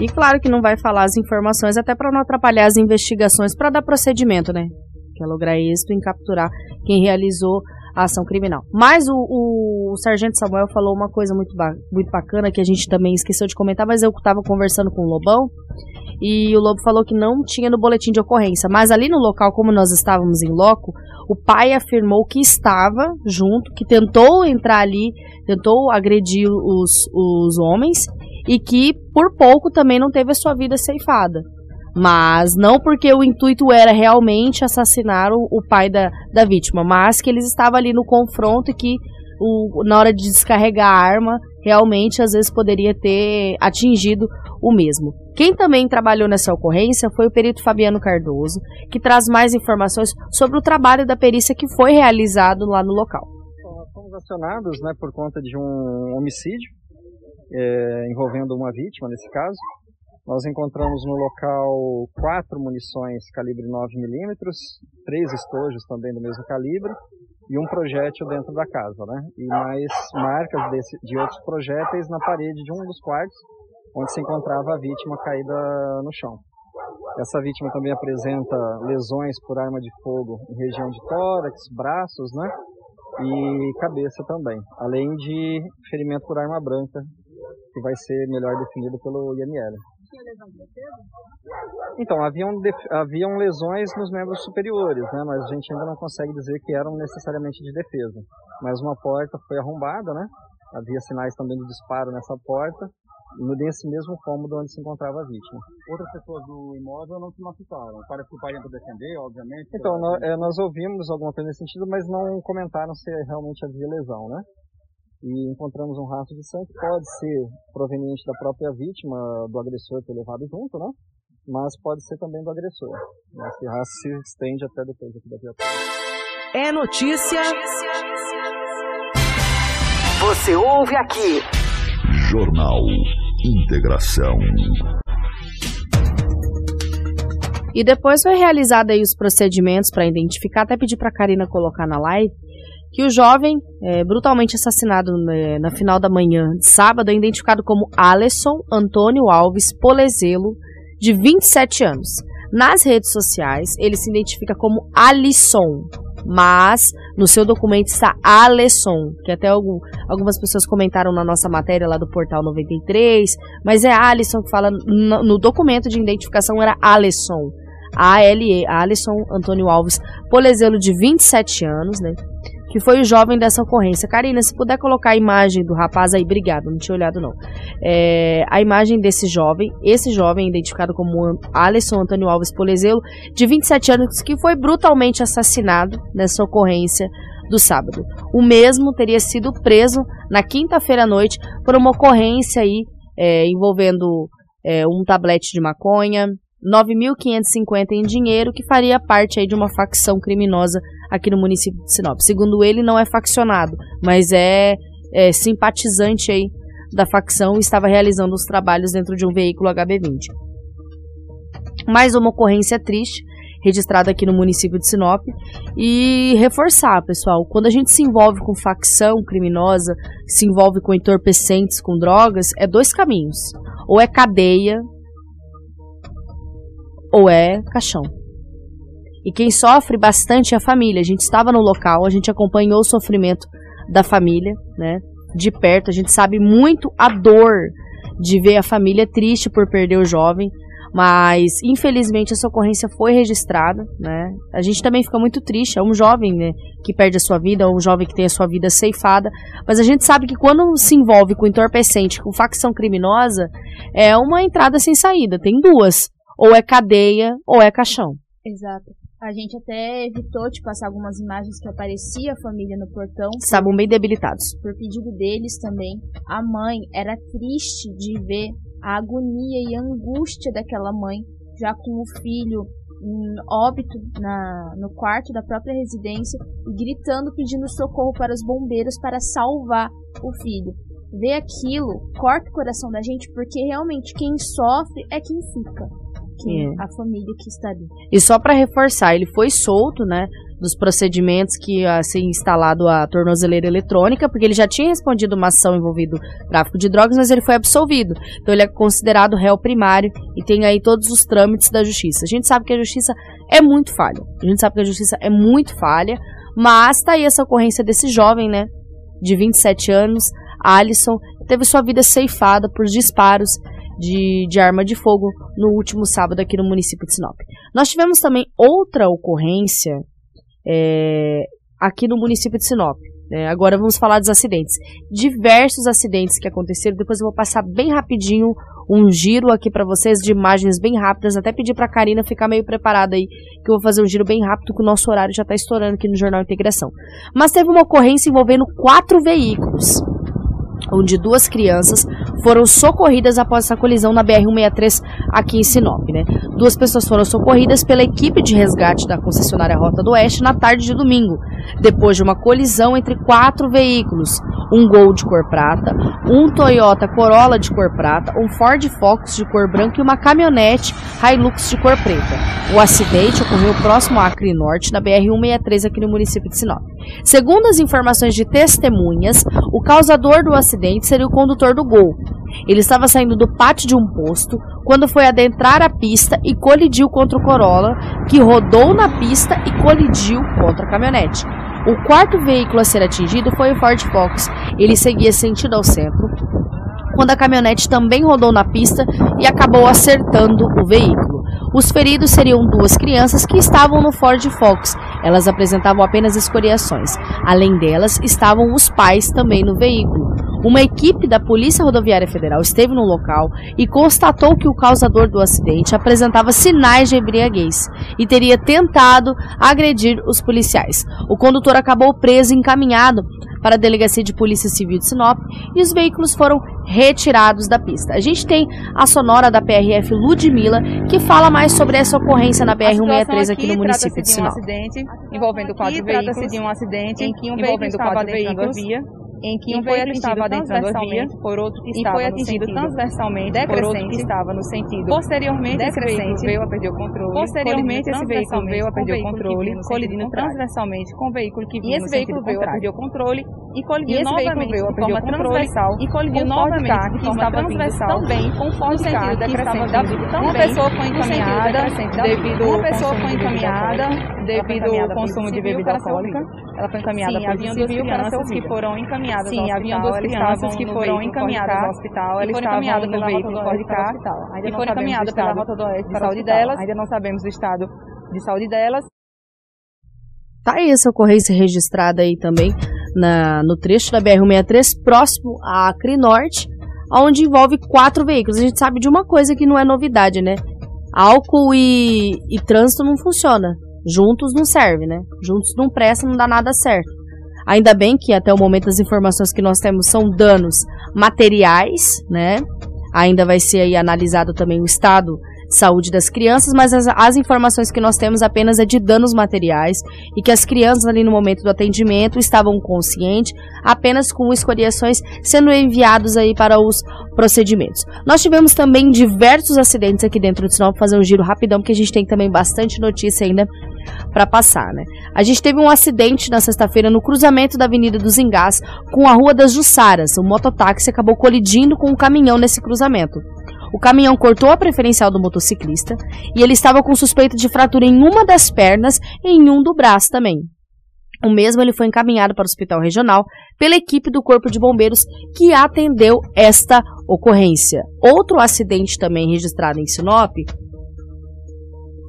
E claro que não vai falar as informações até para não atrapalhar as investigações para dar procedimento, né? Que é lograr êxito em capturar quem realizou a ação criminal. Mas o, o, o Sargento Samuel falou uma coisa muito, ba muito bacana que a gente também esqueceu de comentar, mas eu estava conversando com o Lobão e o Lobo falou que não tinha no boletim de ocorrência. Mas ali no local, como nós estávamos em loco, o pai afirmou que estava junto, que tentou entrar ali, tentou agredir os, os homens e que por pouco também não teve a sua vida ceifada. Mas não porque o intuito era realmente assassinar o, o pai da, da vítima, mas que eles estavam ali no confronto e que o, na hora de descarregar a arma, realmente às vezes poderia ter atingido o mesmo. Quem também trabalhou nessa ocorrência foi o perito Fabiano Cardoso, que traz mais informações sobre o trabalho da perícia que foi realizado lá no local.
Nós fomos acionados né, por conta de um homicídio é, envolvendo uma vítima, nesse caso, nós encontramos no local quatro munições calibre 9mm, três estojos também do mesmo calibre e um projétil dentro da casa, né? E mais marcas desse, de outros projéteis na parede de um dos quartos, onde se encontrava a vítima caída no chão. Essa vítima também apresenta lesões por arma de fogo em região de tórax, braços, né? E cabeça também, além de ferimento por arma branca, que vai ser melhor definido pelo IML. Tinha lesão de defesa? Então, haviam, haviam lesões nos membros superiores, né? Mas a gente ainda não consegue dizer que eram necessariamente de defesa. Mas uma porta foi arrombada, né? Havia sinais também de disparo nessa porta nesse mesmo cômodo onde se encontrava a vítima.
Outras pessoas do imóvel não se machucaram. Parece que o pai tentou defender, obviamente.
Então, nós, é, nós, ouvimos alguma coisa nesse sentido, mas não comentaram se realmente havia lesão, né? E encontramos um rastro de sangue, pode ser proveniente da própria vítima, do agressor ter levado junto, né? Mas pode ser também do agressor. Esse rastro se estende até depois aqui da viatura.
É notícia. Você ouve aqui.
Jornal Integração.
E depois foi realizado aí os procedimentos para identificar, até pedir para a Karina colocar na live, que o jovem é, brutalmente assassinado né, na final da manhã de sábado é identificado como Alisson Antônio Alves Polezelo, de 27 anos. Nas redes sociais, ele se identifica como Alisson, mas no seu documento está Alisson, que até algum, algumas pessoas comentaram na nossa matéria lá do Portal 93, mas é Alisson que fala, no, no documento de identificação era Alisson, A-L-E, Alisson Antônio Alves Polezelo, de 27 anos, né? Que foi o jovem dessa ocorrência. Karina, se puder colocar a imagem do rapaz aí, obrigado, não tinha olhado não. É, a imagem desse jovem, esse jovem identificado como Alisson Antônio Alves Polezelo, de 27 anos, que foi brutalmente assassinado nessa ocorrência do sábado. O mesmo teria sido preso na quinta-feira à noite por uma ocorrência aí é, envolvendo é, um tablete de maconha, 9.550 em dinheiro, que faria parte aí de uma facção criminosa aqui no município de Sinop. Segundo ele, não é faccionado, mas é, é simpatizante aí da facção e estava realizando os trabalhos dentro de um veículo HB20. Mais uma ocorrência triste, registrada aqui no município de Sinop. E reforçar, pessoal, quando a gente se envolve com facção criminosa, se envolve com entorpecentes, com drogas, é dois caminhos. Ou é cadeia, ou é caixão. E quem sofre bastante é a família. A gente estava no local, a gente acompanhou o sofrimento da família, né? De perto, a gente sabe muito a dor de ver a família triste por perder o jovem, mas infelizmente essa ocorrência foi registrada, né? A gente também fica muito triste, é um jovem, né, que perde a sua vida, é um jovem que tem a sua vida ceifada, mas a gente sabe que quando se envolve com entorpecente, com facção criminosa, é uma entrada sem saída, tem duas. Ou é cadeia ou é caixão.
Exato. A gente até evitou de passar algumas imagens que aparecia a família no portão.
Estavam bem debilitados.
Por pedido deles também. A mãe era triste de ver a agonia e a angústia daquela mãe, já com o filho em óbito na, no quarto da própria residência e gritando, pedindo socorro para os bombeiros para salvar o filho. Ver aquilo corta o coração da gente porque realmente quem sofre é quem fica que é. a família que está ali.
E só para reforçar, ele foi solto, né, dos procedimentos que ia ser instalado a tornozeleira eletrônica, porque ele já tinha respondido uma ação envolvendo tráfico de drogas, mas ele foi absolvido. Então ele é considerado réu primário e tem aí todos os trâmites da justiça. A gente sabe que a justiça é muito falha. A gente sabe que a justiça é muito falha, mas tá aí essa ocorrência desse jovem, né, de 27 anos, Alisson, teve sua vida ceifada por disparos de, de arma de fogo no último sábado aqui no município de Sinop. Nós tivemos também outra ocorrência é, aqui no município de Sinop. É, agora vamos falar dos acidentes. Diversos acidentes que aconteceram. Depois eu vou passar bem rapidinho um giro aqui para vocês de imagens bem rápidas. Até pedir para a Karina ficar meio preparada aí, que eu vou fazer um giro bem rápido, que o nosso horário já está estourando aqui no Jornal Integração. Mas teve uma ocorrência envolvendo quatro veículos onde duas crianças foram socorridas após essa colisão na BR-163 aqui em Sinop. Né? Duas pessoas foram socorridas pela equipe de resgate da concessionária Rota do Oeste na tarde de domingo, depois de uma colisão entre quatro veículos. um Gol de cor prata, um Toyota Corolla de cor prata, um Ford Focus de cor branca e uma caminhonete Hilux de cor preta. O acidente ocorreu próximo à Acre Norte, na BR-163 aqui no município de Sinop. Segundo as informações de testemunhas, o causador do acidente seria o condutor do Gol. Ele estava saindo do pátio de um posto quando foi adentrar a pista e colidiu contra o Corolla, que rodou na pista e colidiu contra a caminhonete. O quarto veículo a ser atingido foi o Ford Focus. Ele seguia sentido ao centro, quando a caminhonete também rodou na pista e acabou acertando o veículo. Os feridos seriam duas crianças que estavam no Ford Focus. Elas apresentavam apenas escoriações. Além delas, estavam os pais também no veículo. Uma equipe da Polícia Rodoviária Federal esteve no local e constatou que o causador do acidente apresentava sinais de embriaguez e teria tentado agredir os policiais. O condutor acabou preso e encaminhado para a Delegacia de Polícia Civil de Sinop e os veículos foram retirados da pista. A gente tem a sonora da PRF Ludmilla que fala mais sobre essa ocorrência na BR-163 aqui, aqui no município de Sinop.
um acidente envolvendo quatro veículos. de um acidente em que um envolvendo quatro veículos. Via em que um foi atingido transversalmente por outro que estava foi atingido transversalmente por outro que estava no sentido. Posteriormente esse veículo veio a perder o controle. Posteriormente esse veículo veio a perder o controle colidindo transversalmente com o veículo que vinha e esse veículo veio a perder o controle e colidiu novamente veio a perder o transversal. e colidiu novamente que estava transversal. também com o sentido decrescente. uma pessoa foi encaminhada devido uma pessoa foi encaminhada devido ao consumo de bebida alcoólica. ela foi encaminhada para o civil crianças que foram encaminhadas encaminhadas Sim, ao haviam duas crianças que foram encaminhadas ao hospital. Elas estavam encaminhadas no veículo Ford Car e foram encaminhadas pela Rota do Oeste para a saúde delas. Ainda não sabemos o estado de saúde delas.
Tá aí essa ocorrência registrada aí também na, no trecho da BR-163, próximo à Acre Norte, onde envolve quatro veículos. A gente sabe de uma coisa que não é novidade, né? Álcool e, e trânsito não funciona. Juntos não serve, né? Juntos não presta, não dá nada certo. Ainda bem que até o momento as informações que nós temos são danos materiais, né? Ainda vai ser aí analisado também o estado de saúde das crianças, mas as, as, informações que nós temos apenas é de danos materiais e que as crianças ali no momento do atendimento estavam conscientes, apenas com escoriações sendo enviados aí para os procedimentos. Nós tivemos também diversos acidentes aqui dentro do Sinop, fazer um giro rapidão, porque a gente tem também bastante notícia ainda para passar, né? A gente teve um acidente na sexta-feira no cruzamento da Avenida dos Engás com a Rua das Jussaras. O mototáxi acabou colidindo com um caminhão nesse cruzamento. O caminhão cortou a preferencial do motociclista e ele estava com suspeita de fratura em uma das pernas e em um do braço também. O mesmo ele foi encaminhado para o hospital regional pela equipe do Corpo de Bombeiros que atendeu esta ocorrência. Outro acidente também registrado em Sinop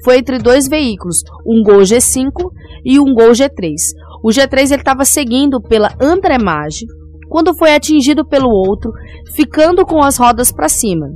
foi entre dois veículos, um Gol G5 e um Gol G3. O G3 ele estava seguindo pela Andremage quando foi atingido pelo outro, ficando com as rodas para cima.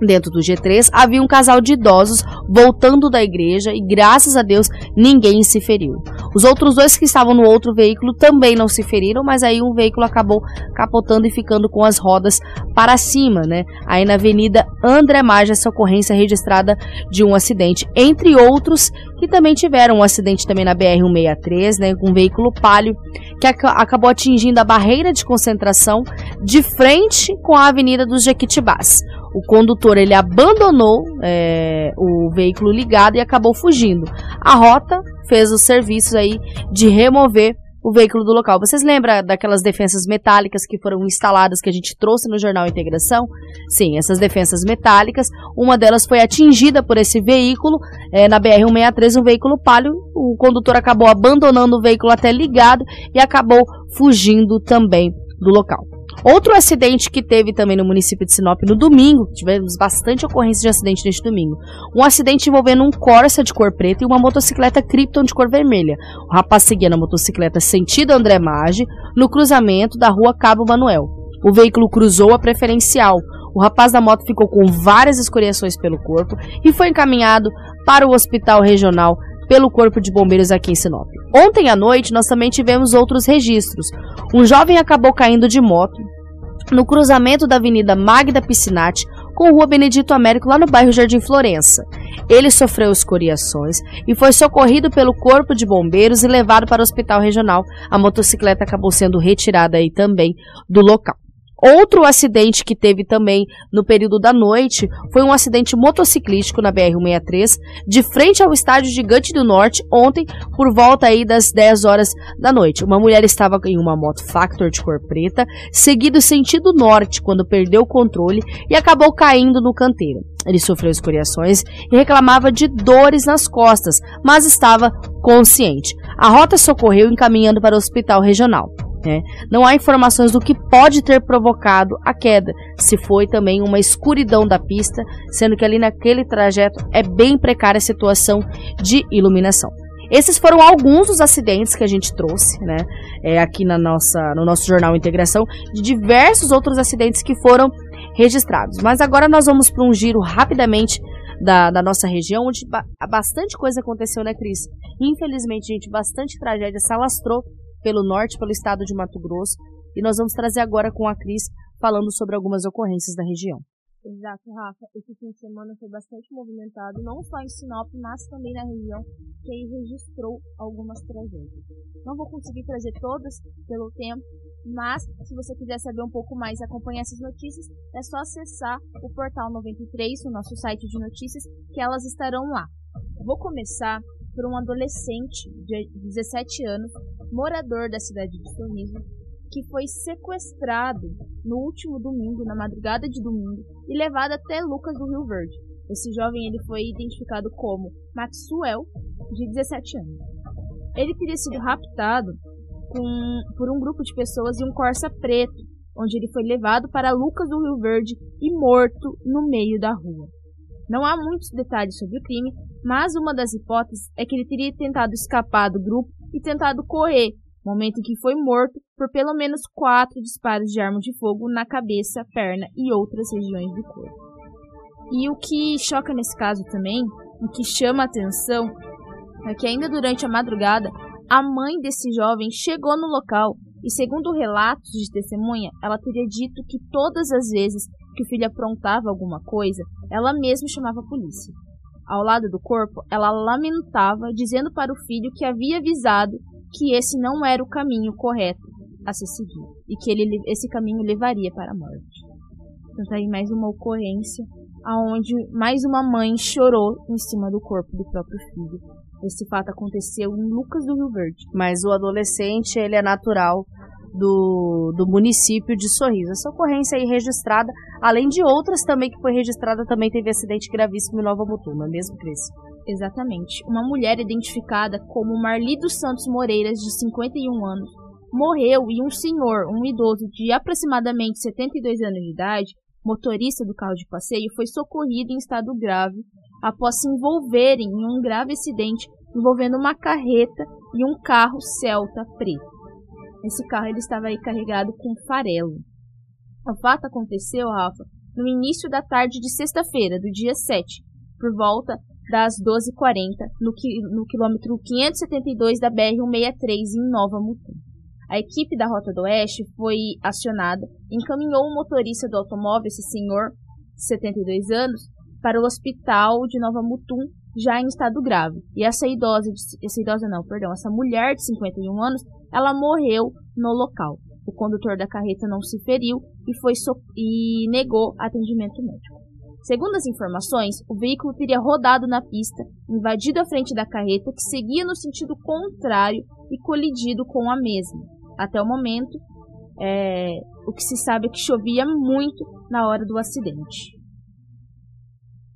Dentro do G3 havia um casal de idosos voltando da igreja e, graças a Deus, ninguém se feriu. Os outros dois que estavam no outro veículo também não se feriram, mas aí um veículo acabou capotando e ficando com as rodas para cima, né? Aí na Avenida André Maggi, essa ocorrência registrada de um acidente, entre outros que também tiveram um acidente também na BR-163, né, com um veículo palio que ac acabou atingindo a barreira de concentração de frente com a Avenida dos Jequitibás o condutor ele abandonou é, o veículo ligado e acabou fugindo. A rota fez os serviços aí de remover o veículo do local. Vocês lembram daquelas defensas metálicas que foram instaladas que a gente trouxe no jornal Integração? Sim, essas defensas metálicas, uma delas foi atingida por esse veículo é, na BR-163, um veículo palio. O condutor acabou abandonando o veículo até ligado e acabou fugindo também do local. Outro acidente que teve também no município de Sinop no domingo, tivemos bastante ocorrência de acidente neste domingo. Um acidente envolvendo um Corsa de cor preta e uma motocicleta Krypton de cor vermelha. O rapaz seguia na motocicleta sentido André Maggi, no cruzamento da rua Cabo Manuel. O veículo cruzou a preferencial. O rapaz da moto ficou com várias escoriações pelo corpo e foi encaminhado para o hospital regional pelo Corpo de Bombeiros aqui em Sinop. Ontem à noite nós também tivemos outros registros. Um jovem acabou caindo de moto no cruzamento da Avenida Magda Piscinati com Rua Benedito Américo, lá no bairro Jardim Florença. Ele sofreu escoriações e foi socorrido pelo corpo de bombeiros e levado para o hospital regional. A motocicleta acabou sendo retirada aí também do local. Outro acidente que teve também no período da noite foi um acidente motociclístico na BR-163, de frente ao estádio Gigante do Norte, ontem, por volta aí das 10 horas da noite. Uma mulher estava em uma moto Factor de cor preta, seguido sentido norte, quando perdeu o controle e acabou caindo no canteiro. Ele sofreu escoriações e reclamava de dores nas costas, mas estava consciente. A rota socorreu encaminhando para o hospital regional. Né? Não há informações do que pode ter provocado a queda, se foi também uma escuridão da pista, sendo que ali naquele trajeto é bem precária a situação de iluminação. Esses foram alguns dos acidentes que a gente trouxe, né, é, aqui na nossa, no nosso jornal Integração, de diversos outros acidentes que foram registrados. Mas agora nós vamos para um giro rapidamente da, da, nossa região, onde bastante coisa aconteceu, né, Cris? Infelizmente, gente, bastante tragédia se alastrou pelo norte, pelo estado de Mato Grosso. E nós vamos trazer agora com a Cris falando sobre algumas ocorrências da região.
Exato, Rafa. Esse fim de semana foi bastante movimentado, não só em Sinop, mas também na região, que aí registrou algumas tragédias. Não vou conseguir trazer todas pelo tempo, mas se você quiser saber um pouco mais e acompanhar essas notícias, é só acessar o portal 93, o nosso site de notícias, que elas estarão lá. Vou começar por um adolescente de 17 anos, morador da cidade de Sorriso, que foi sequestrado no último domingo, na madrugada de domingo, e levado até Lucas do Rio Verde. Esse jovem ele foi identificado como Maxwell, de 17 anos. Ele teria sido raptado com, por um grupo de pessoas em um Corsa preto, onde ele foi levado para Lucas do Rio Verde e morto no meio da rua. Não há muitos detalhes sobre o crime, mas uma das hipóteses é que ele teria tentado escapar do grupo e tentado correr, momento em que foi morto por pelo menos quatro disparos de arma de fogo na cabeça, perna e outras regiões do corpo. E o que choca nesse caso também, o que chama a atenção, é que ainda durante a madrugada, a mãe desse jovem chegou no local e, segundo relatos de testemunha, ela teria dito que todas as vezes que o filho aprontava alguma coisa, ela mesma chamava a polícia. Ao lado do corpo, ela lamentava, dizendo para o filho que havia avisado que esse não era o caminho correto a se seguir e que ele, esse caminho levaria para a morte. Então tá aí mais uma ocorrência aonde mais uma mãe chorou em cima do corpo do próprio filho. Esse fato aconteceu em Lucas do Rio Verde.
Mas o adolescente, ele é natural do, do município de Sorriso. Essa ocorrência aí registrada, além de outras também que foi registrada, também teve acidente gravíssimo em Nova Mutum, é mesmo, Cris?
Exatamente. Uma mulher identificada como Marli dos Santos Moreiras, de 51 anos, morreu e um senhor, um idoso de aproximadamente 72 anos de idade, motorista do carro de passeio, foi socorrido em estado grave após se envolverem em um grave acidente envolvendo uma carreta e um carro Celta preto. Esse carro ele estava aí carregado com farelo. O fato aconteceu, Rafa, no início da tarde de sexta-feira, do dia 7, por volta das 12h40, no, no quilômetro 572 da BR-163, em Nova Mutum. A equipe da Rota do Oeste foi acionada, encaminhou o motorista do automóvel, esse senhor, de 72 anos, para o hospital de Nova Mutum, já em estado grave. E essa idosa, essa idosa não, perdão, essa mulher de 51 anos, ela morreu no local. O condutor da carreta não se feriu e, foi so e negou atendimento médico. Segundo as informações, o veículo teria rodado na pista, invadido a frente da carreta, que seguia no sentido contrário e colidido com a mesma. Até o momento, é, o que se sabe é que chovia muito na hora do acidente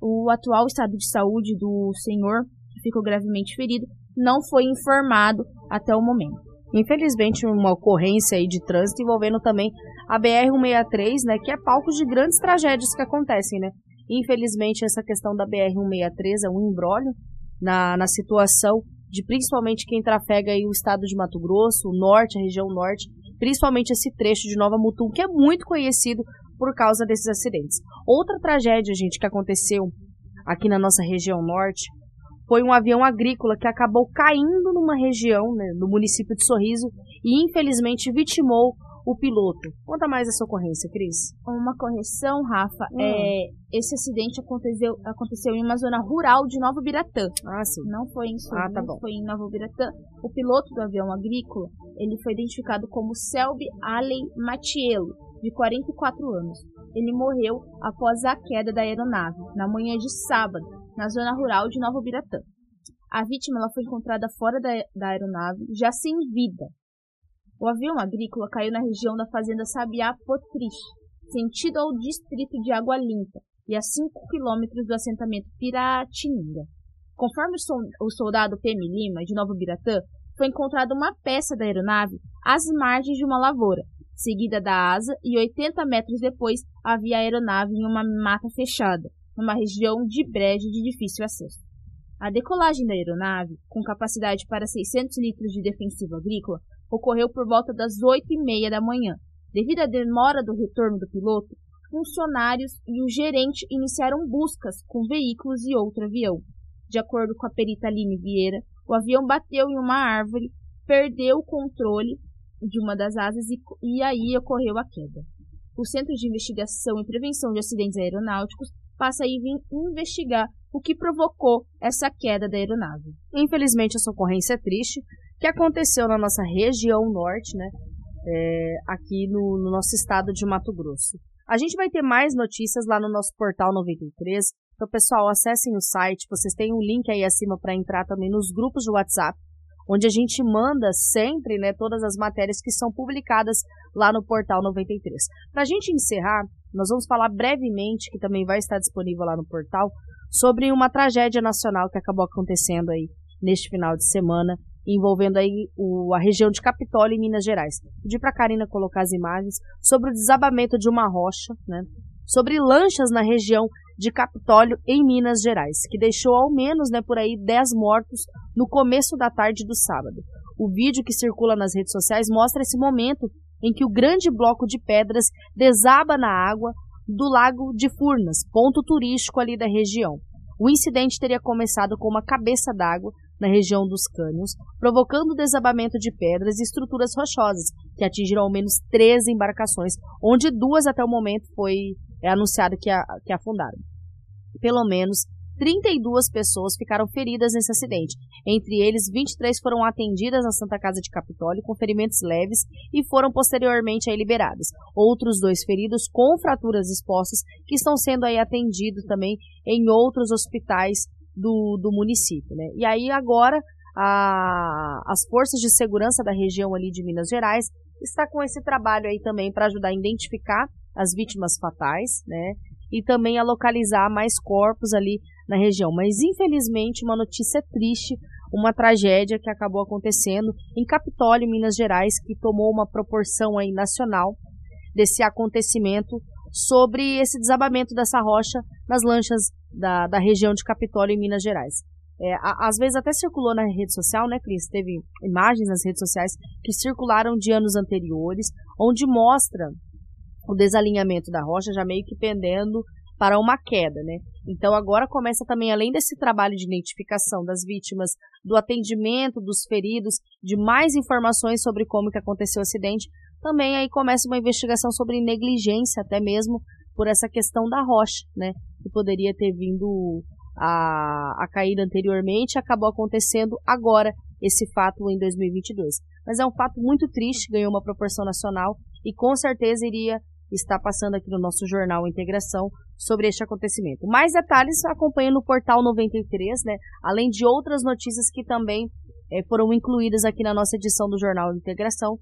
o atual estado de saúde do senhor, que ficou gravemente ferido, não foi informado até o momento.
Infelizmente, uma ocorrência aí de trânsito envolvendo também a BR-163, né, que é palco de grandes tragédias que acontecem, né? Infelizmente, essa questão da BR-163 é um embrólio na, na situação de principalmente quem trafega aí o estado de Mato Grosso, o norte, a região norte, principalmente esse trecho de Nova Mutum, que é muito conhecido por causa desses acidentes. Outra tragédia, gente, que aconteceu aqui na nossa região norte foi um avião agrícola que acabou caindo numa região, né, no município de Sorriso, e infelizmente vitimou o piloto. Conta mais essa ocorrência, Cris.
Uma correção, Rafa, hum. é, esse acidente aconteceu, aconteceu em uma zona rural de Nova Biratã.
Ah, sim.
Não foi em Sul,
ah, tá bom.
foi em Nova Biratã. O piloto do avião agrícola, ele foi identificado como Selby Allen Matiello, de 44 anos. Ele morreu após a queda da aeronave, na manhã de sábado, na zona rural de Nova Biratã. A vítima foi encontrada fora da, da aeronave, já sem vida, o avião agrícola caiu na região da fazenda Sabiá Potrich, sentido ao distrito de Água Limpa, e a 5 quilômetros do assentamento Piratininga. Conforme o soldado PM Lima, de Nova Biratã, foi encontrada uma peça da aeronave às margens de uma lavoura, seguida da asa, e 80 metros depois havia a aeronave em uma mata fechada, numa região de brejo de difícil acesso. A decolagem da aeronave, com capacidade para 600 litros de defensivo agrícola, ocorreu por volta das oito e meia da manhã. Devido à demora do retorno do piloto, funcionários e o gerente iniciaram buscas com veículos e outro avião. De acordo com a perita Aline Vieira, o avião bateu em uma árvore, perdeu o controle de uma das asas e, e aí ocorreu a queda. O Centro de Investigação e Prevenção de Acidentes Aeronáuticos passa a investigar o que provocou essa queda da aeronave.
Infelizmente, essa ocorrência é triste, que aconteceu na nossa região norte, né? É, aqui no, no, nosso estado de Mato Grosso. A gente vai ter mais notícias lá no nosso portal 93. Então, pessoal, acessem o site. Vocês têm um link aí acima para entrar também nos grupos de WhatsApp, onde a gente manda sempre né, todas as matérias que são publicadas lá no portal 93. Para a gente encerrar, nós vamos falar brevemente, que também vai estar disponível lá no portal, sobre uma tragédia nacional que acabou acontecendo aí neste final de semana envolvendo aí o, a região de Capitólio, em Minas Gerais. Pedi para a Karina colocar as imagens sobre o desabamento de uma rocha, né? Sobre lanchas na região de Capitólio, em Minas Gerais, que deixou ao menos né, por aí 10 mortos no começo da tarde do sábado. O vídeo que circula nas redes sociais mostra esse momento em que o grande bloco de pedras desaba na água do Lago de Furnas, ponto turístico ali da região. O incidente teria começado com uma cabeça d'água na região dos cânions, provocando o desabamento de pedras e estruturas rochosas, que atingiram ao menos 13 embarcações, onde duas até o momento foi é, anunciado que, a, que afundaram. Pelo menos 32 pessoas ficaram feridas nesse acidente. Entre eles, 23 foram atendidas na Santa Casa de Capitólio com ferimentos leves e foram posteriormente aí liberadas. Outros dois feridos com fraturas expostas que estão sendo aí atendidos também em outros hospitais do, do município. Né? E aí agora a, as forças de segurança da região ali de Minas Gerais está com esse trabalho aí também para ajudar a identificar as vítimas fatais, né? E também a localizar mais corpos ali na região. Mas infelizmente uma notícia triste, uma tragédia que acabou acontecendo em Capitólio, Minas Gerais, que tomou uma proporção aí nacional desse acontecimento sobre esse desabamento dessa rocha nas lanchas da, da região de Capitólio, em Minas Gerais. É, a, às vezes até circulou na rede social, né, Cris? Teve imagens nas redes sociais que circularam de anos anteriores, onde mostra o desalinhamento da rocha já meio que pendendo para uma queda, né? Então agora começa também, além desse trabalho de identificação das vítimas, do atendimento dos feridos, de mais informações sobre como que aconteceu o acidente, também aí começa uma investigação sobre negligência, até mesmo por essa questão da rocha, né? Que poderia ter vindo a, a cair anteriormente, acabou acontecendo agora esse fato em 2022. Mas é um fato muito triste, ganhou uma proporção nacional e com certeza iria estar passando aqui no nosso jornal Integração sobre este acontecimento. Mais detalhes acompanhe no portal 93, né? Além de outras notícias que também é, foram incluídas aqui na nossa edição do jornal Integração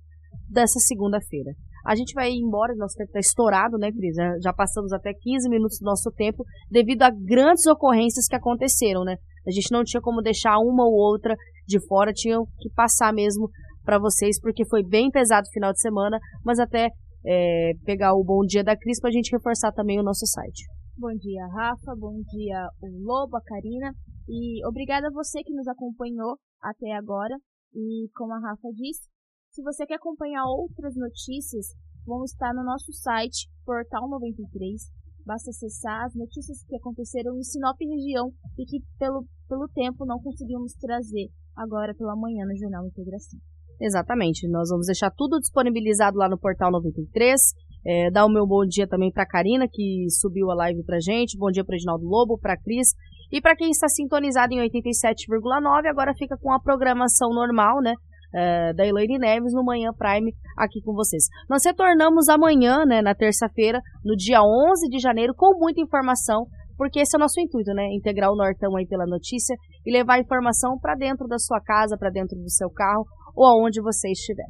dessa segunda-feira. A gente vai embora, nosso tempo está estourado, né, Cris? Já passamos até 15 minutos do nosso tempo devido a grandes ocorrências que aconteceram, né? A gente não tinha como deixar uma ou outra de fora, tinha que passar mesmo para vocês, porque foi bem pesado o final de semana, mas até é, pegar o bom dia da Cris para a gente reforçar também o nosso site.
Bom dia, Rafa. Bom dia, o Lobo, a Karina. E obrigada a você que nos acompanhou até agora. E como a Rafa disse, se você quer acompanhar outras notícias, vão estar no nosso site, Portal 93. Basta acessar as notícias que aconteceram em Sinop região e que pelo, pelo tempo não conseguimos trazer agora pela manhã no Jornal Integração.
Exatamente. Nós vamos deixar tudo disponibilizado lá no Portal 93. É, dar o meu bom dia também para Karina, que subiu a live pra gente. Bom dia para Reginaldo Lobo, para Cris. E para quem está sintonizado em 87,9, agora fica com a programação normal, né? É, da Elaine Neves no Manhã Prime aqui com vocês. Nós retornamos amanhã, né, na terça-feira, no dia 11 de janeiro, com muita informação, porque esse é o nosso intuito, né? Integrar o Nortão aí pela notícia e levar informação para dentro da sua casa, para dentro do seu carro ou aonde você estiver.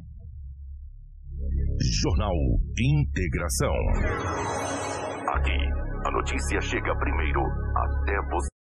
Jornal Integração. Aqui, a notícia chega primeiro até você.